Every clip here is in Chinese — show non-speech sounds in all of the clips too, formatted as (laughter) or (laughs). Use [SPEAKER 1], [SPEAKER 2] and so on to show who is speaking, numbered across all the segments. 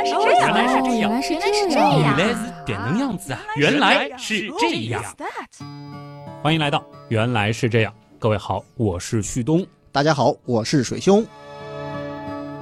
[SPEAKER 1] 来是这样，
[SPEAKER 2] 原来是这样
[SPEAKER 3] 原来是
[SPEAKER 1] 原来是
[SPEAKER 3] 这样
[SPEAKER 2] 原来是这样子啊！原来是这样。欢迎来到原来是这样，各位好，我是旭东。
[SPEAKER 4] 大家好，我是水兄。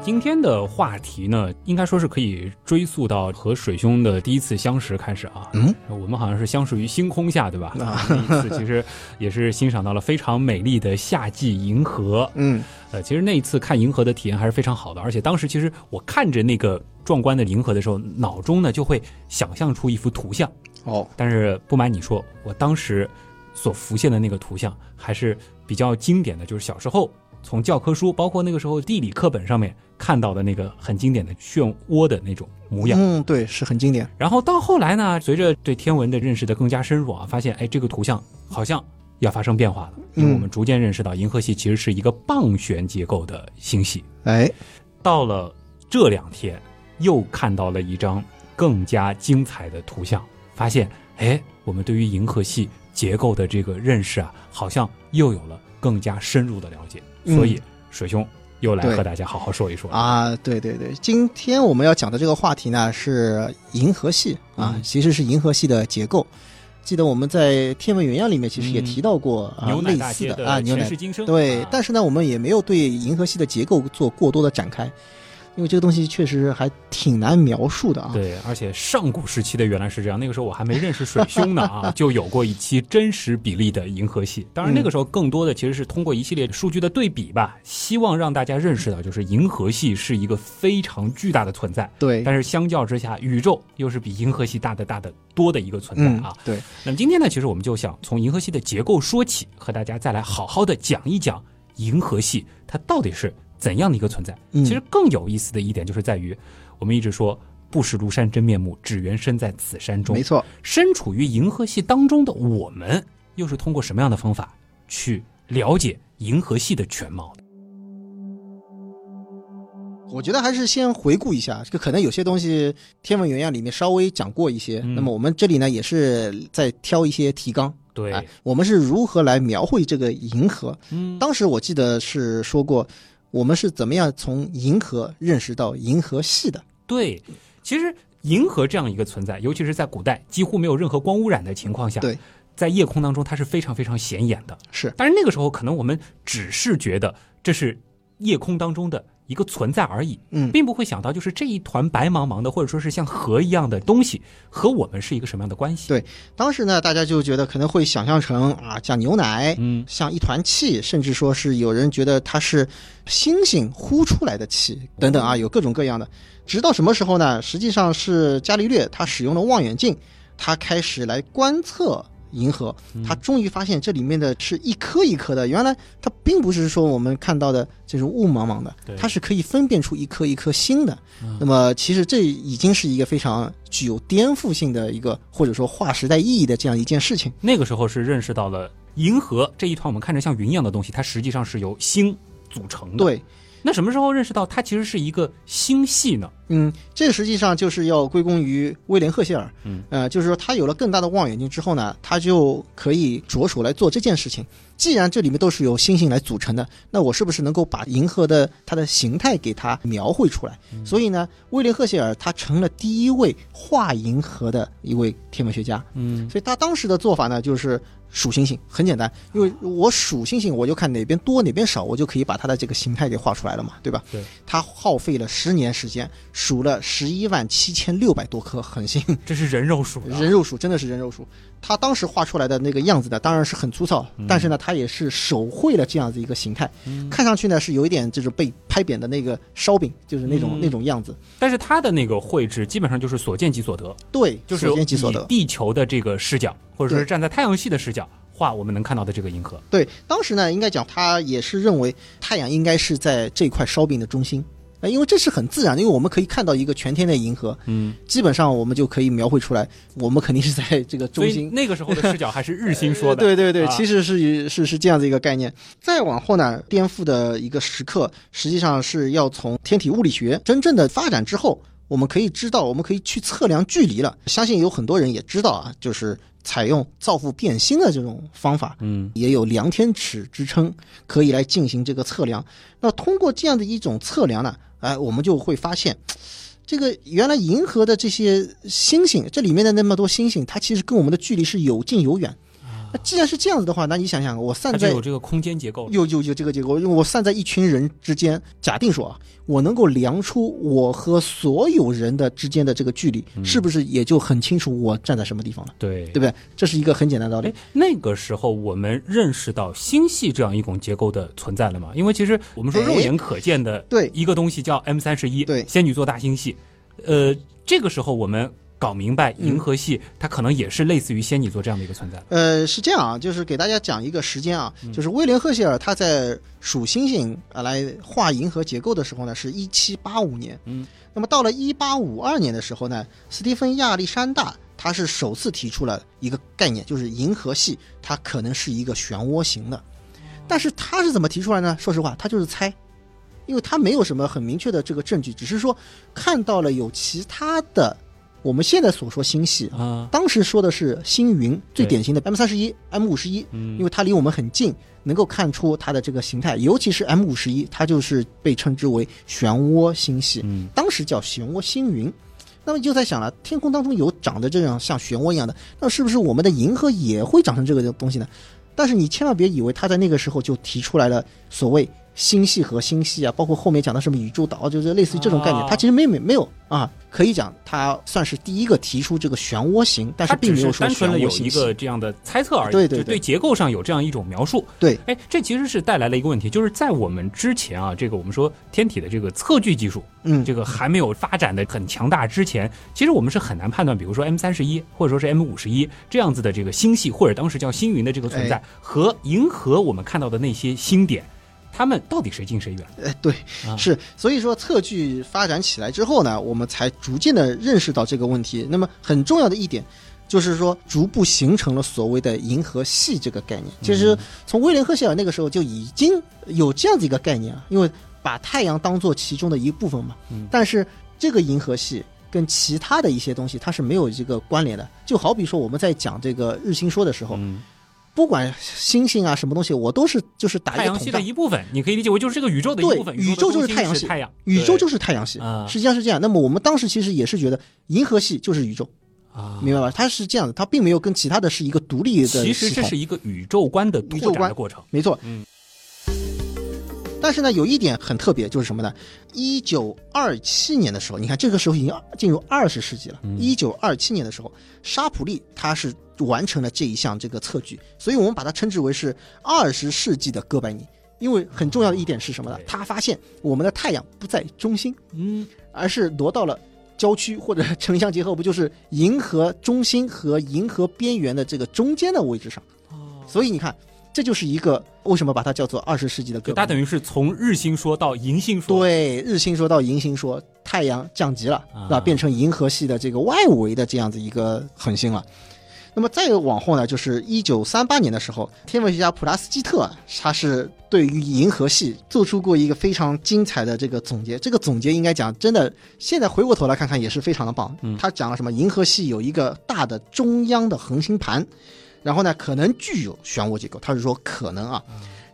[SPEAKER 2] 今天的话题呢，应该说是可以追溯到和水兄的第一次相识开始啊。
[SPEAKER 4] 嗯，
[SPEAKER 2] 我们好像是相识于星空下，对吧？
[SPEAKER 4] 啊 (laughs)
[SPEAKER 2] 那一次其实也是欣赏到了非常美丽的夏季银河。
[SPEAKER 4] 嗯，
[SPEAKER 2] 呃，其实那一次看银河的体验还是非常好的，而且当时其实我看着那个壮观的银河的时候，脑中呢就会想象出一幅图像。
[SPEAKER 4] 哦，
[SPEAKER 2] 但是不瞒你说，我当时所浮现的那个图像还是比较经典的，就是小时候从教科书，包括那个时候地理课本上面看到的那个很经典的漩涡的那种模样。
[SPEAKER 4] 嗯，对，是很经典。
[SPEAKER 2] 然后到后来呢，随着对天文的认识的更加深入啊，发现哎，这个图像好像要发生变化了，因为
[SPEAKER 4] 嗯
[SPEAKER 2] 我们逐渐认识到银河系其实是一个棒旋结构的星系。
[SPEAKER 4] 哎，
[SPEAKER 2] 到了这两天，又看到了一张更加精彩的图像，发现，哎，我们对于银河系结构的这个认识啊，好像又有了更加深入的了解。
[SPEAKER 4] 嗯
[SPEAKER 2] 所以，水兄又来和大家好好说一说。
[SPEAKER 4] 啊，对对对，今天我们要讲的这个话题呢是银河系啊，
[SPEAKER 2] 嗯。
[SPEAKER 4] 其实是银河系的结构。记得我们在天文原样里面其实也
[SPEAKER 2] 嗯
[SPEAKER 4] 提到过、啊
[SPEAKER 2] 牛奶
[SPEAKER 4] 类似的啊，牛奶。对，
[SPEAKER 2] 啊。
[SPEAKER 4] 但是呢，我们也没有对银河系的结构做过多的展开，因为这个东西确实还挺难描述的啊。
[SPEAKER 2] 对，而且上古时期的原来是这样，那个时候我还没认识水兄呢啊，(laughs) 就有过一期真实比例的银河系。当然那个时候更多的其实是通过一系列数据的对比吧，希望让大家认识到，就是银河系是一个非常巨大的存在。
[SPEAKER 4] 对，
[SPEAKER 2] 但是相较之下，宇宙又是比银河系大的大的多的一个存在
[SPEAKER 4] 嗯
[SPEAKER 2] 啊。，
[SPEAKER 4] 对，
[SPEAKER 2] 那么今天呢，其实我们就想从银河系的结构说起，和大家再来好好的讲一讲银河系它到底是怎样的一个存在。
[SPEAKER 4] 嗯
[SPEAKER 2] 其实更有意思的一点就是在于，我们一直说不识庐山真面目，只缘身在此山中。
[SPEAKER 4] 没，错。
[SPEAKER 2] 身处于银河系当中的我们，又是通过什么样的方法去了解银河系的全貌的？
[SPEAKER 4] 我觉得还是先回顾一下，这个可能有些东西天文原样里面稍微讲过一些，
[SPEAKER 2] 嗯
[SPEAKER 4] 那么我们这里呢也是在挑一些提纲，
[SPEAKER 2] 对，
[SPEAKER 4] 哎，我们是如何来描绘这个银河？
[SPEAKER 2] 嗯，
[SPEAKER 4] 当时我记得是说过，我们是怎么样从银河认识到银河系的？
[SPEAKER 2] 对，其实银河这样一个存在，尤其是在古代几乎没有任何光污染的情况下，
[SPEAKER 4] 对，
[SPEAKER 2] 在夜空当中它是非常非常显眼的。
[SPEAKER 4] 是
[SPEAKER 2] 但是那个时候，可能我们只是觉得这是夜空当中的一个存在而已，
[SPEAKER 4] 嗯
[SPEAKER 2] 并不会想到就是这一团白茫茫的，或者说是像河一样的东西，和我们是一个什么样的关系？
[SPEAKER 4] 对当时呢，大家就觉得可能会想象成啊，像牛奶，
[SPEAKER 2] 嗯，
[SPEAKER 4] 像一团气，甚至说是有人觉得它是星星呼出来的气等等啊，有各种各样的。直到什么时候呢？实际上是伽利略他使用了望远镜，他开始来观测银河，他终于发现这里面的是一颗一颗的，原来它并不是说我们看到的这种雾茫茫的，它是可以分辨出一颗一颗星的。那么其实这已经是一个非常具有颠覆性的一个或者说划时代意义的这样一件事情。
[SPEAKER 2] 那个时候是认识到了银河这一团我们看着像云一样的东西，它实际上是由星组成的。，
[SPEAKER 4] 对，
[SPEAKER 2] 那什么时候认识到它其实是一个星系呢？
[SPEAKER 4] 嗯，这个实际上就是要归功于威廉赫歇尔。
[SPEAKER 2] 嗯，
[SPEAKER 4] 呃，就是说他有了更大的望远镜之后呢，他就可以着手来做这件事情。既然这里面都是由星星来组成的，那我是不是能够把银河的它的形态给它描绘出来？所以呢，威廉赫歇尔他成了第一位画银河的一位天文学家。
[SPEAKER 2] 嗯，
[SPEAKER 4] 所以他当时的做法呢，就是数星星，很简单，因为我数星星，我就看哪边多哪边少，我就可以把它的这个形态给画出来了嘛，对吧？
[SPEAKER 2] 对。
[SPEAKER 4] 他耗费了十年时间，数了十一万七千六百多颗恒星，
[SPEAKER 2] 这是人肉数啊
[SPEAKER 4] 人肉数真的是人肉数。他当时画出来的那个样子呢，当然是很粗糙，但是呢，他也是手绘了这样子一个形态，看上去呢是有一点就是被拍扁的那个烧饼，就是那种、
[SPEAKER 2] 嗯
[SPEAKER 4] 那种样子。
[SPEAKER 2] 但是他的那个绘制基本上就是所见即所得，
[SPEAKER 4] 对，
[SPEAKER 2] 就是
[SPEAKER 4] 所见即所
[SPEAKER 2] 以
[SPEAKER 4] 得。
[SPEAKER 2] 地球的这个视角，或者说是站在太阳系的视角画我们能看到的这个银河。
[SPEAKER 4] 对，当时呢，应该讲他也是认为太阳应该是在这块烧饼的中心。呃，因为这是很自然的，因为我们可以看到一个全天的银河，
[SPEAKER 2] 嗯，
[SPEAKER 4] 基本上我们就可以描绘出来，我们肯定是在这个中心。
[SPEAKER 2] 那个时候的视角还是日心说的。(laughs)
[SPEAKER 4] 对对对，
[SPEAKER 2] 啊
[SPEAKER 4] 其实是是是这样的一个概念。再往后呢，颠覆的一个时刻，实际上是要从天体物理学真正的发展之后，我们可以知道，我们可以去测量距离了。相信有很多人也知道啊，就是采用造父变星的这种方法，
[SPEAKER 2] 嗯
[SPEAKER 4] 也有量天尺之称，可以来进行这个测量。那通过这样的一种测量呢，哎，我们就会发现，这个原来银河的这些星星，这里面的那么多星星，它其实跟我们的距离是有近有远。那既然是这样子的话，那你想想，我散在
[SPEAKER 2] 有这个空间结构。
[SPEAKER 4] 有有有这个结构，因为我散在一群人之间，假定说啊，我能够量出我和所有人的之间的这个距离，是不是也就很清楚我站在什么地方了？
[SPEAKER 2] 对
[SPEAKER 4] 对不对？这是一个很简单的道理
[SPEAKER 2] 哎。，那个时候我们认识到星系这样一种结构的存在了吗？因为其实我们说
[SPEAKER 4] 哎
[SPEAKER 2] 肉眼可见的
[SPEAKER 4] 对
[SPEAKER 2] 一个东西叫 M 三十一，
[SPEAKER 4] 对
[SPEAKER 2] 仙女座大星系。呃，这个时候我们搞明白银河系它可能也是类似于仙女座这样的一个存在。
[SPEAKER 4] 呃，是这样啊，就是给大家讲一个时间啊，就是威廉·赫歇尔他在数星星啊来画银河结构的时候呢，是一七八五年。
[SPEAKER 2] 嗯，
[SPEAKER 4] 那么到了一八五二年的时候呢，斯蒂芬·亚历山大他是首次提出了一个概念，就是银河系它可能是一个漩涡型的。但是他是怎么提出来呢？说实话，他就是猜，因为他没有什么很明确的这个证据，只是说看到了有其他的我们现在所说星系
[SPEAKER 2] 啊，
[SPEAKER 4] 当时说的是星云，最典型的 M 三十一、M 五十一，
[SPEAKER 2] 嗯。
[SPEAKER 4] 因为它离我们很近，能够看出它的这个形态，尤其是 M 五十一，它就是被称之为漩涡星系，
[SPEAKER 2] 嗯。
[SPEAKER 4] 当时叫漩涡星云。那么就在想了，天空当中有长得这样像漩涡一样的，那是不是我们的银河也会长成这个东西呢？但是你千万别以为他在那个时候就提出来了所谓星系和星系啊，包括后面讲的什么宇宙岛，就是类似于这种概念。它，其实没没没有啊，可以讲它算是第一个提出这个漩涡型，但是并没有说
[SPEAKER 2] 单纯的有一。个这样的猜测而已，
[SPEAKER 4] 对
[SPEAKER 2] 结构上有这样一种描述。
[SPEAKER 4] 对，
[SPEAKER 2] 哎，这其实是带来了一个问题，就是在我们之前啊，这个我们说天体的这个测距技术，
[SPEAKER 4] 嗯，
[SPEAKER 2] 这个还没有发展的很强大之前，其实我们是很难判断，比如说 M 三十一或者说是 M 五十一这样子的这个星系，或者当时叫星云的这个存在，
[SPEAKER 4] 哎。
[SPEAKER 2] 和银河我们看到的那些星点，它们到底谁近谁远？
[SPEAKER 4] 哎，对
[SPEAKER 2] 啊，
[SPEAKER 4] 是，所以说测距发展起来之后呢，我们才逐渐的认识到这个问题。那么很重要的一点，就是说逐步形成了所谓的银河系这个概念。其实从威廉·赫歇尔那个时候就已经有这样子一个概念啊，因为把太阳当做其中的一部分嘛。
[SPEAKER 2] 嗯
[SPEAKER 4] 但是这个银河系跟其他的一些东西它是没有这个关联的。就好比说我们在讲这个日心说的时候，
[SPEAKER 2] 嗯，
[SPEAKER 4] 不管星星啊什么东西，我都是就是打一
[SPEAKER 2] 太阳系的。一部分，你可以理解为就是这个宇宙的一
[SPEAKER 4] 对
[SPEAKER 2] 部分。
[SPEAKER 4] 宇宙就是太阳系
[SPEAKER 2] 太阳，
[SPEAKER 4] 宇宙就是是太阳系
[SPEAKER 2] 啊，
[SPEAKER 4] 实际上是这样。那么我们当时其实也是觉得银河系就是宇宙，
[SPEAKER 2] 啊，
[SPEAKER 4] 明白吧？它是这样的，它并没有跟其他的是一个独立的。
[SPEAKER 2] 其实这是一个宇宙观的拓展的过程。
[SPEAKER 4] 没错。
[SPEAKER 2] 嗯。
[SPEAKER 4] 但是呢，有一点很特别，就是什么呢？一九二七年的时候，你看这个时候已经进入二十世纪了。一九二七年的时候，沙普利他是完成了这一项这个测距，所以我们把它称之为是二十世纪的哥白尼。因为很重要的一点是什么呢？他发现我们的太阳不在中心，
[SPEAKER 2] 嗯，
[SPEAKER 4] 而是挪到了郊区或者城乡结合不，就是银河中心和银河边缘的这个中间的位置上。所以你看，这就是一个为什么把它叫做二十世纪的哥白尼。
[SPEAKER 2] 就它等于是从日心说到银心说。
[SPEAKER 4] 对日心说到银心说，太阳降级了，
[SPEAKER 2] 啊
[SPEAKER 4] 吧？变成银河系的这个外围的这样子一个恒星了。那么再往后呢，就是一九三八年的时候，天文学家普拉斯基特啊他是对于银河系做出过一个非常精彩的这个总结。这个总结应该讲，真的现在回过头来看看也是非常的棒。
[SPEAKER 2] 嗯
[SPEAKER 4] 他讲了什么？银河系有一个大的中央的恒星盘，然后呢可能具有漩涡结构，他是说可能啊。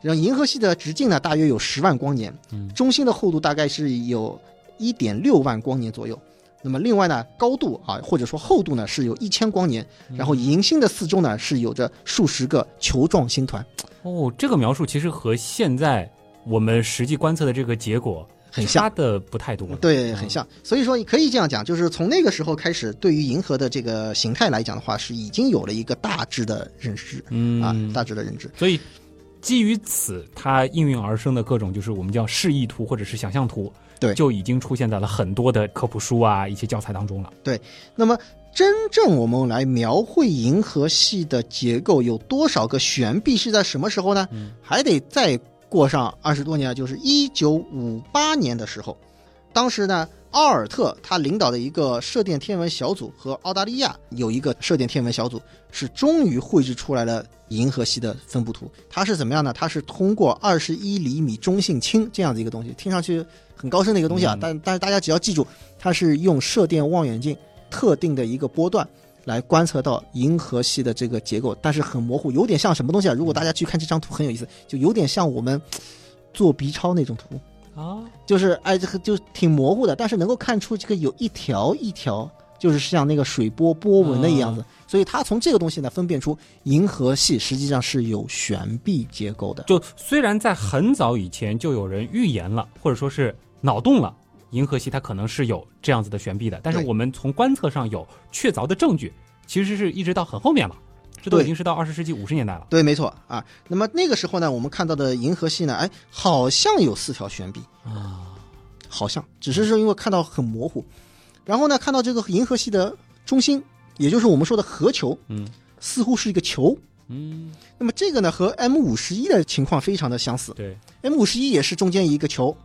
[SPEAKER 4] 然后银河系的直径呢大约有十万光年，
[SPEAKER 2] 嗯
[SPEAKER 4] 中心的厚度大概是有一点六万光年左右。那么另外呢，高度啊或者说厚度呢是有一千光年，然后银星的四周呢是有着数十个球状星团，
[SPEAKER 2] 哦，这个描述其实和现在我们实际观测的这个结果
[SPEAKER 4] 很像
[SPEAKER 2] 的不太多。
[SPEAKER 4] 对，很像。所以说你可以这样讲，就是从那个时候开始，对于银河的这个形态来讲的话，是已经有了一个大致的认知
[SPEAKER 2] 嗯
[SPEAKER 4] 啊，大致的认知。
[SPEAKER 2] 所以基于此，它应运而生的各种就是我们叫示意图或者是想象图，
[SPEAKER 4] 对
[SPEAKER 2] 就已经出现在了很多的科普书啊、一些教材当中了。
[SPEAKER 4] 对那么，真正我们来描绘银河系的结构有多少个悬臂是在什么时候呢？还得再过上二十多年，就是一九五八年的时候，当时呢，奥尔特他领导的一个射电天文小组和澳大利亚有一个射电天文小组，是终于绘制出来了银河系的分布图。它是怎么样呢？它是通过二十一厘米中性氢这样的一个东西，听上去很高深的一个东西啊，
[SPEAKER 2] 嗯
[SPEAKER 4] 但但是大家只要记住，它是用射电望远镜特定的一个波段。来观测到银河系的这个结构，但是很模糊，有点像什么东西啊？如果大家去看这张图，很有意思，就有点像我们做 B 超那种图，
[SPEAKER 2] 啊，
[SPEAKER 4] 就是哎，这个就挺模糊的，但是能够看出这个有一条一条，就是像那个水波波纹的样子。
[SPEAKER 2] 啊
[SPEAKER 4] 所以他从这个东西呢分辨出银河系实际上是有悬臂结构的。
[SPEAKER 2] 就虽然在很早以前就有人预言了，或者说是脑洞了，银河系它可能是有这样子的悬臂的，但是我们从观测上有确凿的证据，其实是一直到很后面了，这都已经是到二十世纪五十年代了。
[SPEAKER 4] 对，没错啊。那么那个时候呢，我们看到的银河系呢，哎，好像有四条悬臂，
[SPEAKER 2] 啊，
[SPEAKER 4] 好像只是说因为看到很模糊。然后呢，看到这个银河系的中心，也就是我们说的核球，
[SPEAKER 2] 嗯
[SPEAKER 4] 似乎是一个球。
[SPEAKER 2] 嗯，
[SPEAKER 4] 那么这个呢，和 M 五十一的情况非常的相似。
[SPEAKER 2] 对
[SPEAKER 4] ，M 五十一也是中间一个球，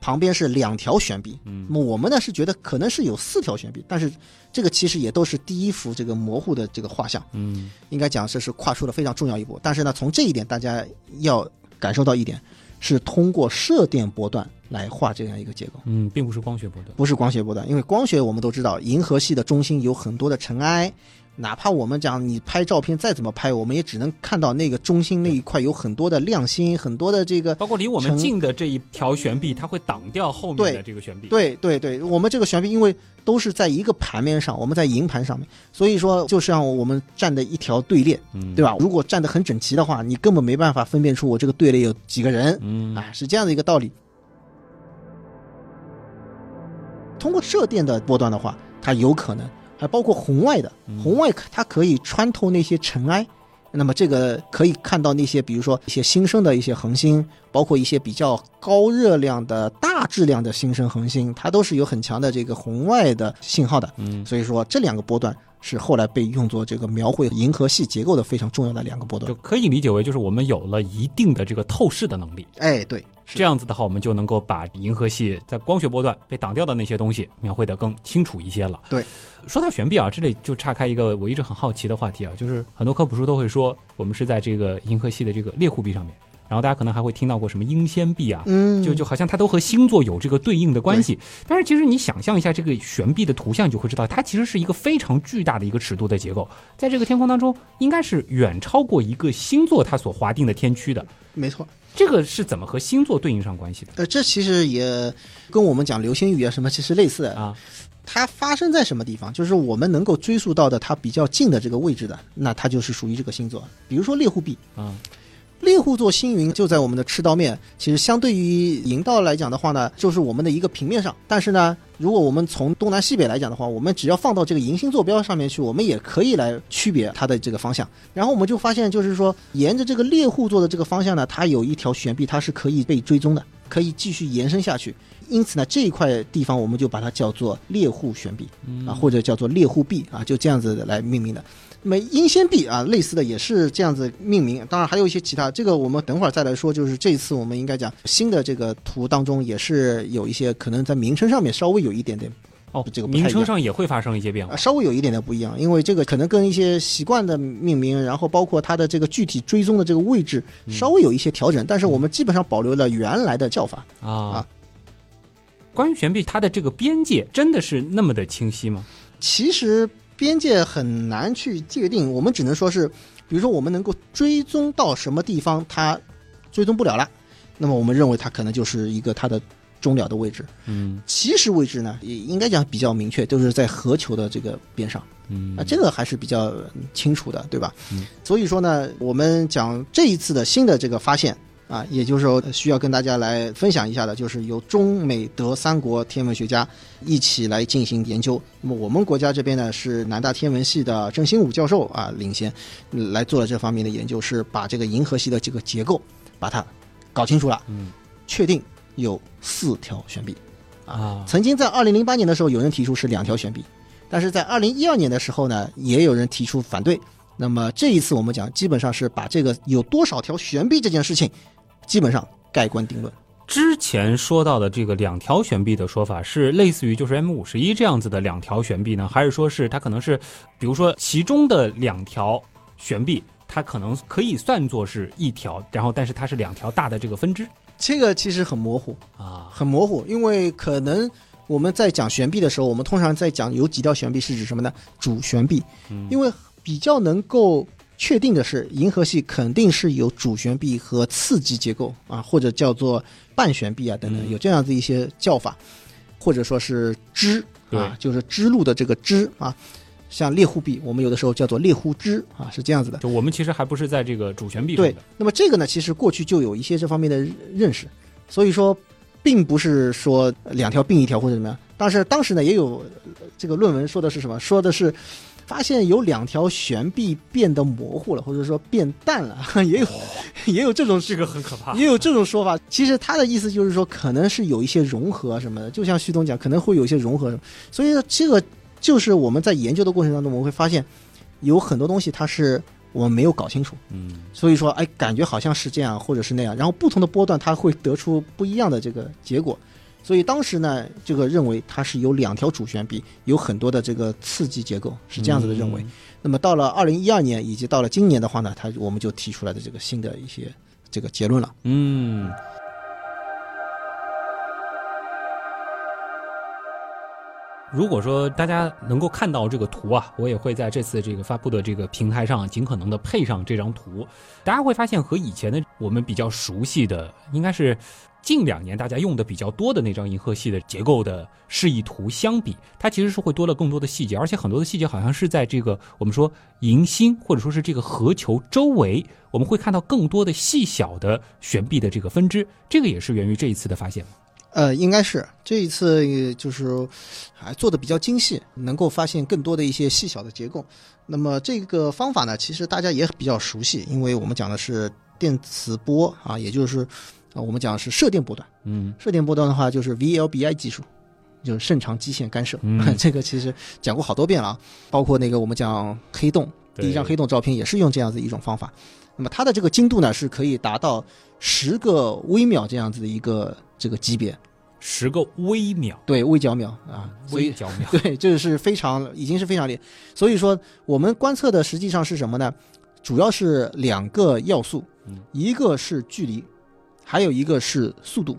[SPEAKER 4] 旁边是两条悬臂。
[SPEAKER 2] 嗯
[SPEAKER 4] 那么我们呢是觉得可能是有四条悬臂，但是这个其实也都是第一幅这个模糊的这个画像，
[SPEAKER 2] 嗯
[SPEAKER 4] 应该讲这是跨出了非常重要一步。但是呢，从这一点大家要感受到一点，是通过射电波段来画这样一个结构，
[SPEAKER 2] 嗯，并不是光学波段。
[SPEAKER 4] 不是光学波段。因为光学我们都知道，银河系的中心有很多的尘埃。哪怕我们讲你拍照片再怎么拍，我们也只能看到那个中心那一块有很多的亮星，很多的这个
[SPEAKER 2] 包括离我们近的这一条悬臂，它会挡掉后面的
[SPEAKER 4] 对
[SPEAKER 2] 这个悬臂。，
[SPEAKER 4] 对对对，我们这个悬臂因为都是在一个盘面上，我们在银盘上面，所以说就像我们站的一条队列，
[SPEAKER 2] 嗯，
[SPEAKER 4] 对吧？如果站的很整齐的话，你根本没办法分辨出我这个队列有几个人，
[SPEAKER 2] 嗯，
[SPEAKER 4] 啊，是这样的一个道理。通过射电的波段的话，它有可能还包括红外的，
[SPEAKER 2] 嗯
[SPEAKER 4] 红外它可以穿透那些尘埃。那么这个可以看到那些，比如说一些新生的一些恒星，包括一些比较高热量的大质量的新生恒星，它都是有很强的这个红外的信号的。
[SPEAKER 2] 嗯
[SPEAKER 4] 所以说这两个波段是后来被用作这个描绘银河系结构的非常重要的两个波段
[SPEAKER 2] 就。可以理解为就是我们有了一定的这个透视的能力。
[SPEAKER 4] 哎，对，
[SPEAKER 2] 这样子的话，我们就能够把银河系在光学波段被挡掉的那些东西描绘得更清楚一些了。
[SPEAKER 4] 对，
[SPEAKER 2] 说到悬臂啊，这里就岔开一个我一直很好奇的话题啊，就是很多科普书都会说我们是在这个银河系的这个猎户臂上面，然后大家可能还会听到过什么英仙臂啊，
[SPEAKER 4] 嗯，
[SPEAKER 2] 就就好像它都和星座有这个对应的关系。但是其实你想象一下这个悬臂的图像，你就会知道它其实是一个非常巨大的一个尺度的结构，在这个天空当中，应该是远超过一个星座它所划定的天区的。
[SPEAKER 4] 没错。
[SPEAKER 2] 这个是怎么和星座对应上关系的
[SPEAKER 4] 呃，这其实也跟我们讲流星雨啊什么其实类似的。
[SPEAKER 2] 啊？
[SPEAKER 4] 它发生在什么地方？就是我们能够追溯到的它比较近的这个位置的，那它就是属于这个星座。比如说猎户臂，
[SPEAKER 2] 啊，
[SPEAKER 4] 猎户座星云就在我们的赤道面，其实相对于银道来讲的话呢，就是我们的一个平面上。但是呢，如果我们从东南西北来讲的话，我们只要放到这个银星坐标上面去，我们也可以来区别它的这个方向。然后我们就发现，就是说沿着这个猎户座的这个方向呢，它有一条悬臂，它是可以被追踪的，可以继续延伸下去。因此呢，这一块地方我们就把它叫做猎户悬臂啊，或者叫做猎户臂啊，就这样子来命名的。那么英仙币啊，类似的也是这样子命名，当然还有一些其他，这个我们等会儿再来说。就是这一次我们应该讲新的这个图当中，也是有一些可能在名称上面稍微有一点点
[SPEAKER 2] 哦，
[SPEAKER 4] 这个
[SPEAKER 2] 名称上也会发生一些变
[SPEAKER 4] 啊，
[SPEAKER 2] 化。
[SPEAKER 4] 稍微有一点点不一样，因为这个可能跟一些习惯的命名，然后包括它的这个具体追踪的这个位置稍微有一些调整，但是我们基本上保留了原来的叫法。
[SPEAKER 2] 啊
[SPEAKER 4] 啊。
[SPEAKER 2] 关于悬臂，它的这个边界真的是那么的清晰吗？
[SPEAKER 4] 其实边界很难去界定，我们只能说是，比如说我们能够追踪到什么地方，它追踪不了了，那么我们认为它可能就是一个它的终了的位置。
[SPEAKER 2] 嗯
[SPEAKER 4] 其实位置呢，也应该讲比较明确，就是在核球的这个边上。
[SPEAKER 2] 嗯
[SPEAKER 4] 啊，这个还是比较清楚的，对吧？
[SPEAKER 2] 嗯
[SPEAKER 4] 所以说呢，我们讲这一次的新的这个发现啊，也就是说呃需要跟大家来分享一下的，就是由中美德三国天文学家一起来进行研究。那么我们国家这边呢，是南大天文系的郑兴武教授啊领先嗯来做了这方面的研究，是把这个银河系的这个结构把它搞清楚了，
[SPEAKER 2] 嗯
[SPEAKER 4] 确定有四条悬臂。
[SPEAKER 2] 啊
[SPEAKER 4] 曾经在二零零八年的时候，有人提出是两条悬臂，但是在二零一二年的时候呢，也有人提出反对。那么这一次我们讲，基本上是把这个有多少条悬臂这件事情，基本上盖棺定论。
[SPEAKER 2] 之前说到的这个两条悬臂的说法，是类似于就是 M 五十一这样子的两条悬臂呢，还是说是它可能是，比如说其中的两条悬臂，它可能可以算作是一条，然后但是它是两条大的这个分支
[SPEAKER 4] 这个其实很模糊，
[SPEAKER 2] 啊，
[SPEAKER 4] 很模糊，因为可能我们在讲悬臂的时候，我们通常在讲有几条悬臂是指什么呢？主悬臂，
[SPEAKER 2] 嗯
[SPEAKER 4] 因为比较能够确定的是，银河系肯定是有主旋臂和次级结构啊，或者叫做半旋臂啊等等，
[SPEAKER 2] 嗯
[SPEAKER 4] 有这样子一些叫法，或者说是支啊，就是支路的这个支啊。像猎户臂，我们有的时候叫做猎户支啊，是这样子的。
[SPEAKER 2] 就我们其实还不是在这个主旋臂上
[SPEAKER 4] 对
[SPEAKER 2] 的，，
[SPEAKER 4] 那么这个呢，其实过去就有一些这方面的认识，所以说，并不是说两条并一条或者怎么样。但是当时呢，也有呃这个论文说的是什么？说的是发现有两条悬臂变得模糊了，或者说变淡了，(laughs) 也有 (laughs) 也有这种
[SPEAKER 2] 这个很可怕
[SPEAKER 4] 也有这种说法。其实他的意思就是说，可能是有一些融合什么的，就像旭东讲，可能会有一些融合什么。所以呢，这个就是我们在研究的过程当中，我们会发现有很多东西它是我们没有搞清楚。
[SPEAKER 2] 嗯
[SPEAKER 4] 所以说，哎，感觉好像是这样，或者是那样，然后不同的波段它会得出不一样的这个结果。所以当时呢，这个认为它是有两条主旋臂，有很多的这个刺激结构，是这样子的认为。
[SPEAKER 2] 嗯
[SPEAKER 4] 那么到了二零一二年以及到了今年的话呢，它我们就提出来的这个新的一些这个结论了。
[SPEAKER 2] 嗯。如果说大家能够看到这个图啊，我也会在这次这个发布的这个平台上尽可能的配上这张图。大家会发现和以前的我们比较熟悉的，应该是近两年大家用的比较多的那张银河系的结构的示意图相比，它其实是会多了更多的细节，而且很多的细节好像是在这个我们说银星或者说是这个核球周围，我们会看到更多的细小的悬臂的这个分支，这个也是源于这一次的发现吗。
[SPEAKER 4] 呃，应该是这一次就是还做的比较精细，能够发现更多的一些细小的结构。那么这个方法呢，其实大家也比较熟悉，因为我们讲的是电磁波啊，也就是啊我们讲的是射电波段。
[SPEAKER 2] 嗯
[SPEAKER 4] 射电波段的话，就是 VLBI 技术，就是肾长基线干涉。
[SPEAKER 2] 嗯 (laughs)
[SPEAKER 4] 这个其实讲过好多遍了啊，包括那个我们讲黑洞，第一张黑洞照片也是用这样子一种方法。那么它的这个精度呢，是可以达到十个微秒这样子的一个这个级别，
[SPEAKER 2] 十个微秒，
[SPEAKER 4] 对，微角秒啊，
[SPEAKER 2] 微角秒，(laughs)
[SPEAKER 4] 对，这是非常已经是非常厉害。所以说，我们观测的实际上是什么呢？主要是两个要素
[SPEAKER 2] 嗯，
[SPEAKER 4] 一个是距离，还有一个是速度，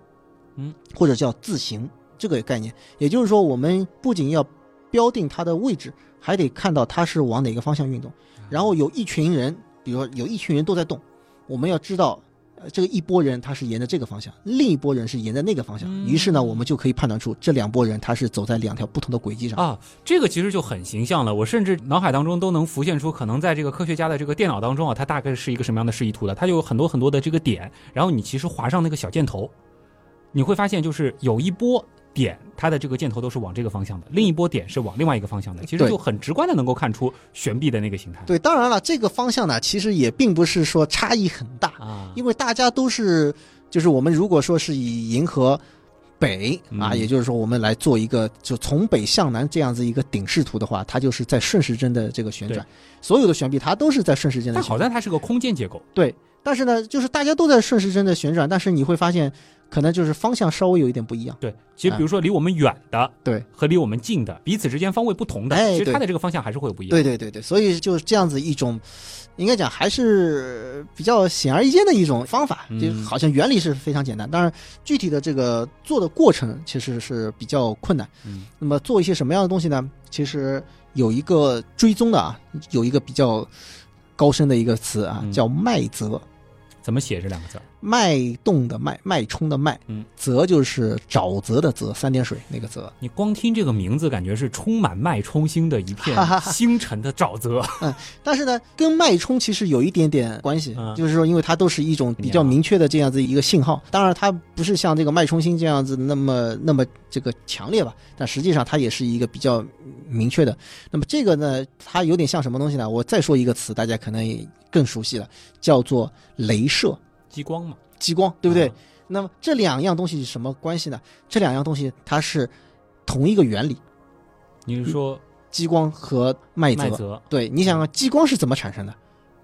[SPEAKER 2] 嗯，
[SPEAKER 4] 或者叫自行这个概念。也就是说，我们不仅要标定它的位置，还得看到它是往哪个方向运动。然后有一群人，比如说有一群人都在动，我们要知道。呃，这个一波人他是沿着这个方向，另一波人是沿着那个方向。
[SPEAKER 2] 嗯
[SPEAKER 4] 于是呢，我们就可以判断出这两拨人他是走在两条不同的轨迹上。
[SPEAKER 2] 啊，这个其实就很形象了。我甚至脑海当中都能浮现出，可能在这个科学家的这个电脑当中啊，它大概是一个什么样的示意图的。它就有很多很多的这个点，然后你其实划上那个小箭头，你会发现就是有一波点，它的这个箭头都是往这个方向的，另一波点是往另外一个方向的。其实就很直观的能够看出悬臂的那个形态。
[SPEAKER 4] 对，当然了，这个方向呢，其实也并不是说差异很大，
[SPEAKER 2] 啊，
[SPEAKER 4] 因为大家都是，就是我们如果说是以银河北啊，
[SPEAKER 2] 嗯
[SPEAKER 4] 也就是说我们来做一个就从北向南这样子一个顶视图的话，它就是在顺时针的这个旋转，所有的悬臂它都是在顺时针的
[SPEAKER 2] 但好。在它是个空间结构。
[SPEAKER 4] 对，但是呢，就是大家都在顺时针的旋转，但是你会发现，可能就是方向稍微有一点不一样。
[SPEAKER 2] 对，其实比如说离我们远的
[SPEAKER 4] 对，
[SPEAKER 2] 和离我们近的，彼此之间方位不同的，
[SPEAKER 4] 哎
[SPEAKER 2] 其实它的这个方向还是会有不一样。
[SPEAKER 4] 对对对对，所以就是这样子一种，应该讲还是比较显而易见的一种方法，
[SPEAKER 2] 嗯
[SPEAKER 4] 就好像原理是非常简单，当然具体的这个做的过程其实是比较困难。
[SPEAKER 2] 嗯
[SPEAKER 4] 那么做一些什么样的东西呢？其实有一个追踪的啊，有一个比较高深的一个词啊，
[SPEAKER 2] 嗯
[SPEAKER 4] 叫麦泽。
[SPEAKER 2] 怎么写这两个字？
[SPEAKER 4] 脉动的脉，脉冲的脉，
[SPEAKER 2] 嗯，
[SPEAKER 4] 泽就是沼泽的泽，三点水那个泽。
[SPEAKER 2] 你光听这个名字，感觉是充满脉冲星的一片星辰的沼泽。
[SPEAKER 4] 嗯但是呢，跟脉冲其实有一点点关系，
[SPEAKER 2] 嗯
[SPEAKER 4] 就是说，因为它都是一种比较明确的这样子一个信号。当然，它不是像这个脉冲星这样子那么那么这个强烈吧，但实际上它也是一个比较明确的。那么这个呢，它有点像什么东西呢？我再说一个词，大家可能也更熟悉了，叫做镭射
[SPEAKER 2] 激光嘛，
[SPEAKER 4] 激光，对不对？
[SPEAKER 2] 啊
[SPEAKER 4] 那么这两样东西是什么关系呢？这两样东西它是同一个原理，
[SPEAKER 2] 你是说
[SPEAKER 4] 激光和麦泽。
[SPEAKER 2] 脉泽
[SPEAKER 4] 对，你想想，激光是怎么产生的？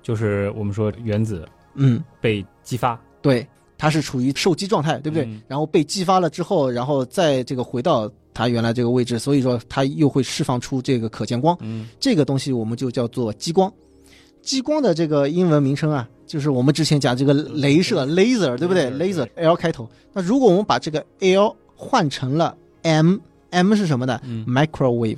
[SPEAKER 2] 就是我们说原子
[SPEAKER 4] 嗯，
[SPEAKER 2] 被激发，
[SPEAKER 4] 对，它是处于受激状态，对不对？
[SPEAKER 2] 嗯
[SPEAKER 4] 然后被激发了之后，然后再这个回到它原来这个位置，所以说它又会释放出这个可见光，
[SPEAKER 2] 嗯
[SPEAKER 4] 这个东西我们就叫做激光。激光的这个英文名称啊，就是我们之前讲这个镭射 laser，对不对 laser，？laser L 开头。那如果我们把这个 L 换成了 M，M 是什么呢
[SPEAKER 2] 嗯
[SPEAKER 4] ，？microwave，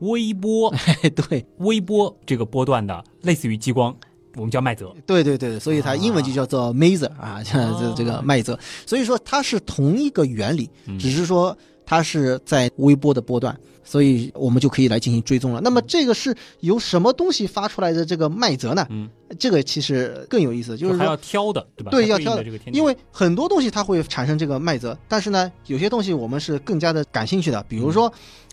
[SPEAKER 2] 微波 (laughs)
[SPEAKER 4] 对
[SPEAKER 2] 微波这个波段的，类似于激光，我们叫麦泽。
[SPEAKER 4] 对对对，所以它英文就叫做 maser 啊，这这个麦泽。所以说它是同一个原理，只是说它是在微波的波段。所以我们就可以来进行追踪了。那么这个是由什么东西发出来的这个麦泽呢？
[SPEAKER 2] 嗯，
[SPEAKER 4] 这个其实更有意思，就是
[SPEAKER 2] 还要挑的，对吧？
[SPEAKER 4] 对，要挑
[SPEAKER 2] 的，
[SPEAKER 4] 因为很多东西它会产生这个麦泽，但是呢，有些东西我们是更加的感兴趣的，比如说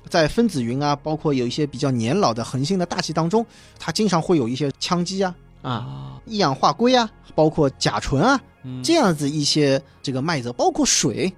[SPEAKER 4] 在分子云啊，包括有一些比较年老的恒星的大气当中，它经常会有一些羟基啊、啊一氧化硅啊，包括甲醇啊这样子一些这个麦泽，包括水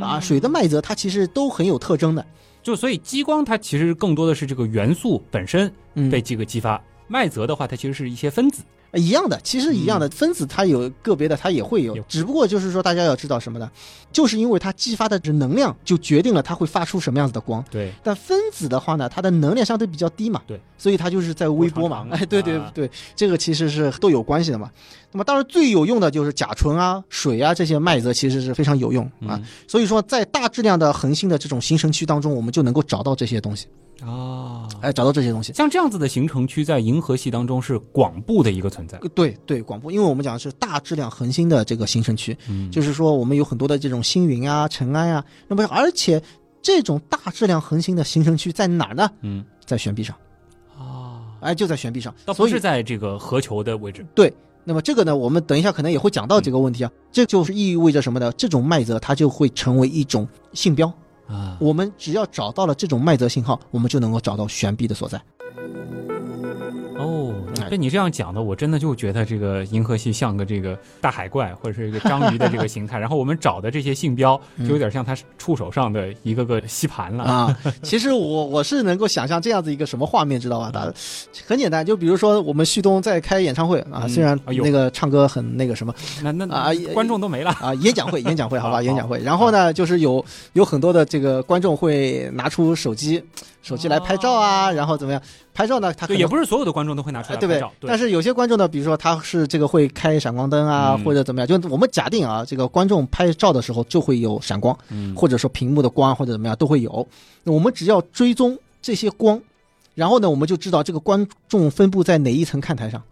[SPEAKER 4] 啊，水的麦泽它其实都很有特征的。
[SPEAKER 2] 就所以激光它其实更多的是这个元素本身被这个激发，麦泽的话它其实是一些分子。
[SPEAKER 4] 一样的，其实一样的分子，它有个别的，它也会有，只不过就是说，大家要知道什么呢？就是因为它激发的这能量，就决定了它会发出什么样子的光。
[SPEAKER 2] 对。
[SPEAKER 4] 但分子的话呢，它的能量相对比较低嘛。
[SPEAKER 2] 对。
[SPEAKER 4] 所以它就是在微波嘛。哎，对对对，这个其实是都有关系的嘛。那么当然最有用的就是甲醇啊、水啊这些麦子，其实是非常有用啊。所以说，在大质量的恒星的这种形成区当中，我们就能够找到这些东西。
[SPEAKER 2] 啊，
[SPEAKER 4] 哎，找到这些东西，
[SPEAKER 2] 像这样子的形成区，在银河系当中是广布的一个存在。
[SPEAKER 4] 对对，广布，因为我们讲的是大质量恒星的这个形成区，嗯，就是说我们有很多的这种星云啊、尘埃啊，那么而且这种大质量恒星的形成区在哪儿呢？嗯，在悬臂上。
[SPEAKER 2] 啊，
[SPEAKER 4] 哎，就在悬臂上，
[SPEAKER 2] 倒不是在这个核球的位置。
[SPEAKER 4] 对，那么这个呢，我们等一下可能也会讲到这个问题啊，这就是意味着什么呢？这种麦泽它就会成为一种信标。啊，我们只要找到了这种麦泽信号，我们就能够找到悬臂的所在。
[SPEAKER 2] 哦，被你这样讲的，我真的就觉得这个银河系像个这个大海怪或者是一个章鱼的这个形态。(laughs) 然后我们找的这些信标，就有点像它触手上的一个个吸盘了
[SPEAKER 4] 啊。其实我我是能够想象这样子一个什么画面，知道吧？大很简单，就比如说我们旭东在开演唱会啊，虽然那个唱歌很那个什么，
[SPEAKER 2] 那那啊观众都没了
[SPEAKER 4] 啊，演讲会演讲会好吧，演讲会。(laughs) 然后呢，就是有有很多的这个观众会拿出手机。手机来拍照啊，然后怎么样？拍照呢？他
[SPEAKER 2] 也不是所有的观众都会拿出来
[SPEAKER 4] 拍
[SPEAKER 2] 照，
[SPEAKER 4] 但是有些观众呢，比如说他是这个会开闪光灯啊，或者怎么样？就我们假定啊，这个观众拍照的时候就会有闪光，或者说屏幕的光或者怎么样都会有。那我们只要追踪这些光，然后呢，我们就知道这个观众分布在哪一层看台上。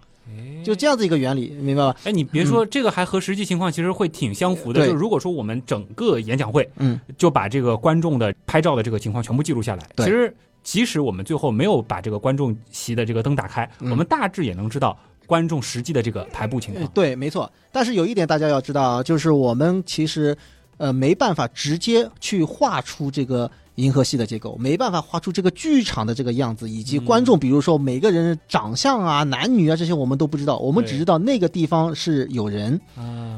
[SPEAKER 4] 就这样子一个原理，明白吧？
[SPEAKER 2] 哎，你别说这个，还和实际情况其实会挺相符的。就如果说我们整个演讲会，嗯，就把这个观众的拍照的这个情况全部记录下来，其实即使我们最后没有把这个观众席的这个灯打开，我们大致也能知道观众实际的这个排布情况。
[SPEAKER 4] 对，没错。但是有一点大家要知道啊，就是我们其实呃没办法直接去画出这个。银河系的结构没办法画出这个剧场的这个样子，以及观众，比如说每个人长相啊、男女啊这些我们都不知道，我们只知道那个地方是有人。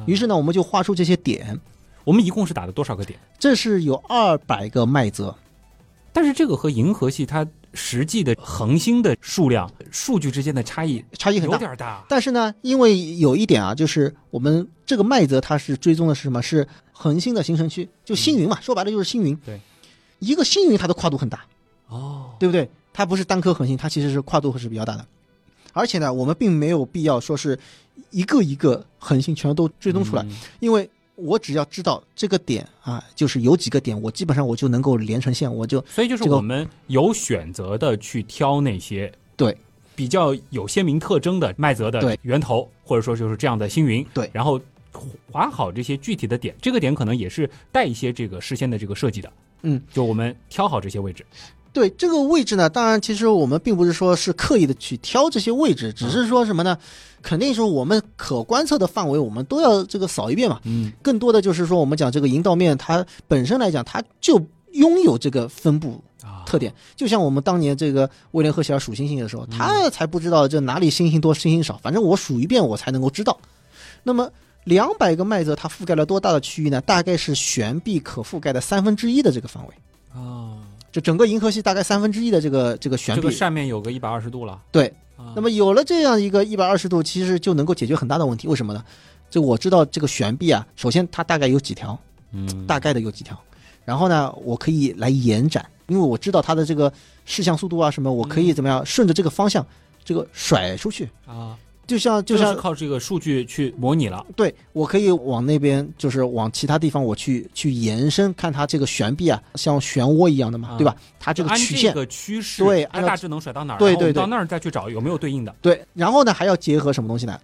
[SPEAKER 4] 于是呢，我们就画出这些点。
[SPEAKER 2] 我们一共是打了多少个点？
[SPEAKER 4] 这是有二百个麦泽，
[SPEAKER 2] 但是这个和银河系它实际的恒星的数量数据之间的差异
[SPEAKER 4] 差异很大，
[SPEAKER 2] 有点大。
[SPEAKER 4] 但是呢，因为有一点啊，就是我们这个麦泽它是追踪的是什么？是恒星的形成区，就星云嘛，说白了就是星云。
[SPEAKER 2] 对。
[SPEAKER 4] 一个星云它的跨度很大，
[SPEAKER 2] 哦，
[SPEAKER 4] 对不对？它不是单颗恒星，它其实是跨度是比较大的。而且呢，我们并没有必要说是一个一个恒星全都追踪出来，因为我只要知道这个点啊，就是有几个点，我基本上我就能够连成线，我就
[SPEAKER 2] 所以就是我们有选择的去挑那些
[SPEAKER 4] 对
[SPEAKER 2] 比较有鲜明特征的麦泽的源头，或者说就是这样的星云，
[SPEAKER 4] 对，
[SPEAKER 2] 然后划好这些具体的点，这个点可能也是带一些这个事先的这个设计的。
[SPEAKER 4] 嗯，
[SPEAKER 2] 就我们挑好这些位置。
[SPEAKER 4] 对这个位置呢，当然其实我们并不是说是刻意的去挑这些位置，只是说什么呢？肯定是我们可观测的范围，我们都要这个扫一遍嘛。嗯，更多的就是说，我们讲这个银道面，它本身来讲，它就拥有这个分布特点。就像我们当年这个威廉赫歇尔数星星的时候，他才不知道这哪里星星多，星星少，反正我数一遍，我才能够知道。那么。两百个麦泽，它覆盖了多大的区域呢？大概是悬臂可覆盖的三分之一的这个范围。
[SPEAKER 2] 啊，
[SPEAKER 4] 就整个银河系大概三分之一的这个这个悬臂。这
[SPEAKER 2] 个扇面有个一百二十度了。
[SPEAKER 4] 对，那么有了这样一个一百二十度，其实就能够解决很大的问题。为什么呢？就我知道这个悬臂啊，首先它大概有几条，嗯，大概的有几条。然后呢，我可以来延展，因为我知道它的这个视向速度啊什么，我可以怎么样顺着这个方向这个甩出去
[SPEAKER 2] 啊。
[SPEAKER 4] 就像就像
[SPEAKER 2] 这个是靠这个数据去模拟了。
[SPEAKER 4] 对我可以往那边，就是往其他地方我去去延伸，看它这个悬臂啊，像漩涡一样的嘛，
[SPEAKER 2] 啊
[SPEAKER 4] 对吧？它这个曲线，
[SPEAKER 2] 个趋势，
[SPEAKER 4] 对按
[SPEAKER 2] 大致能甩到哪儿？
[SPEAKER 4] 对对对
[SPEAKER 2] 到那儿再去找有没有对应的。
[SPEAKER 4] 对，然后呢还要结合什么东西呢？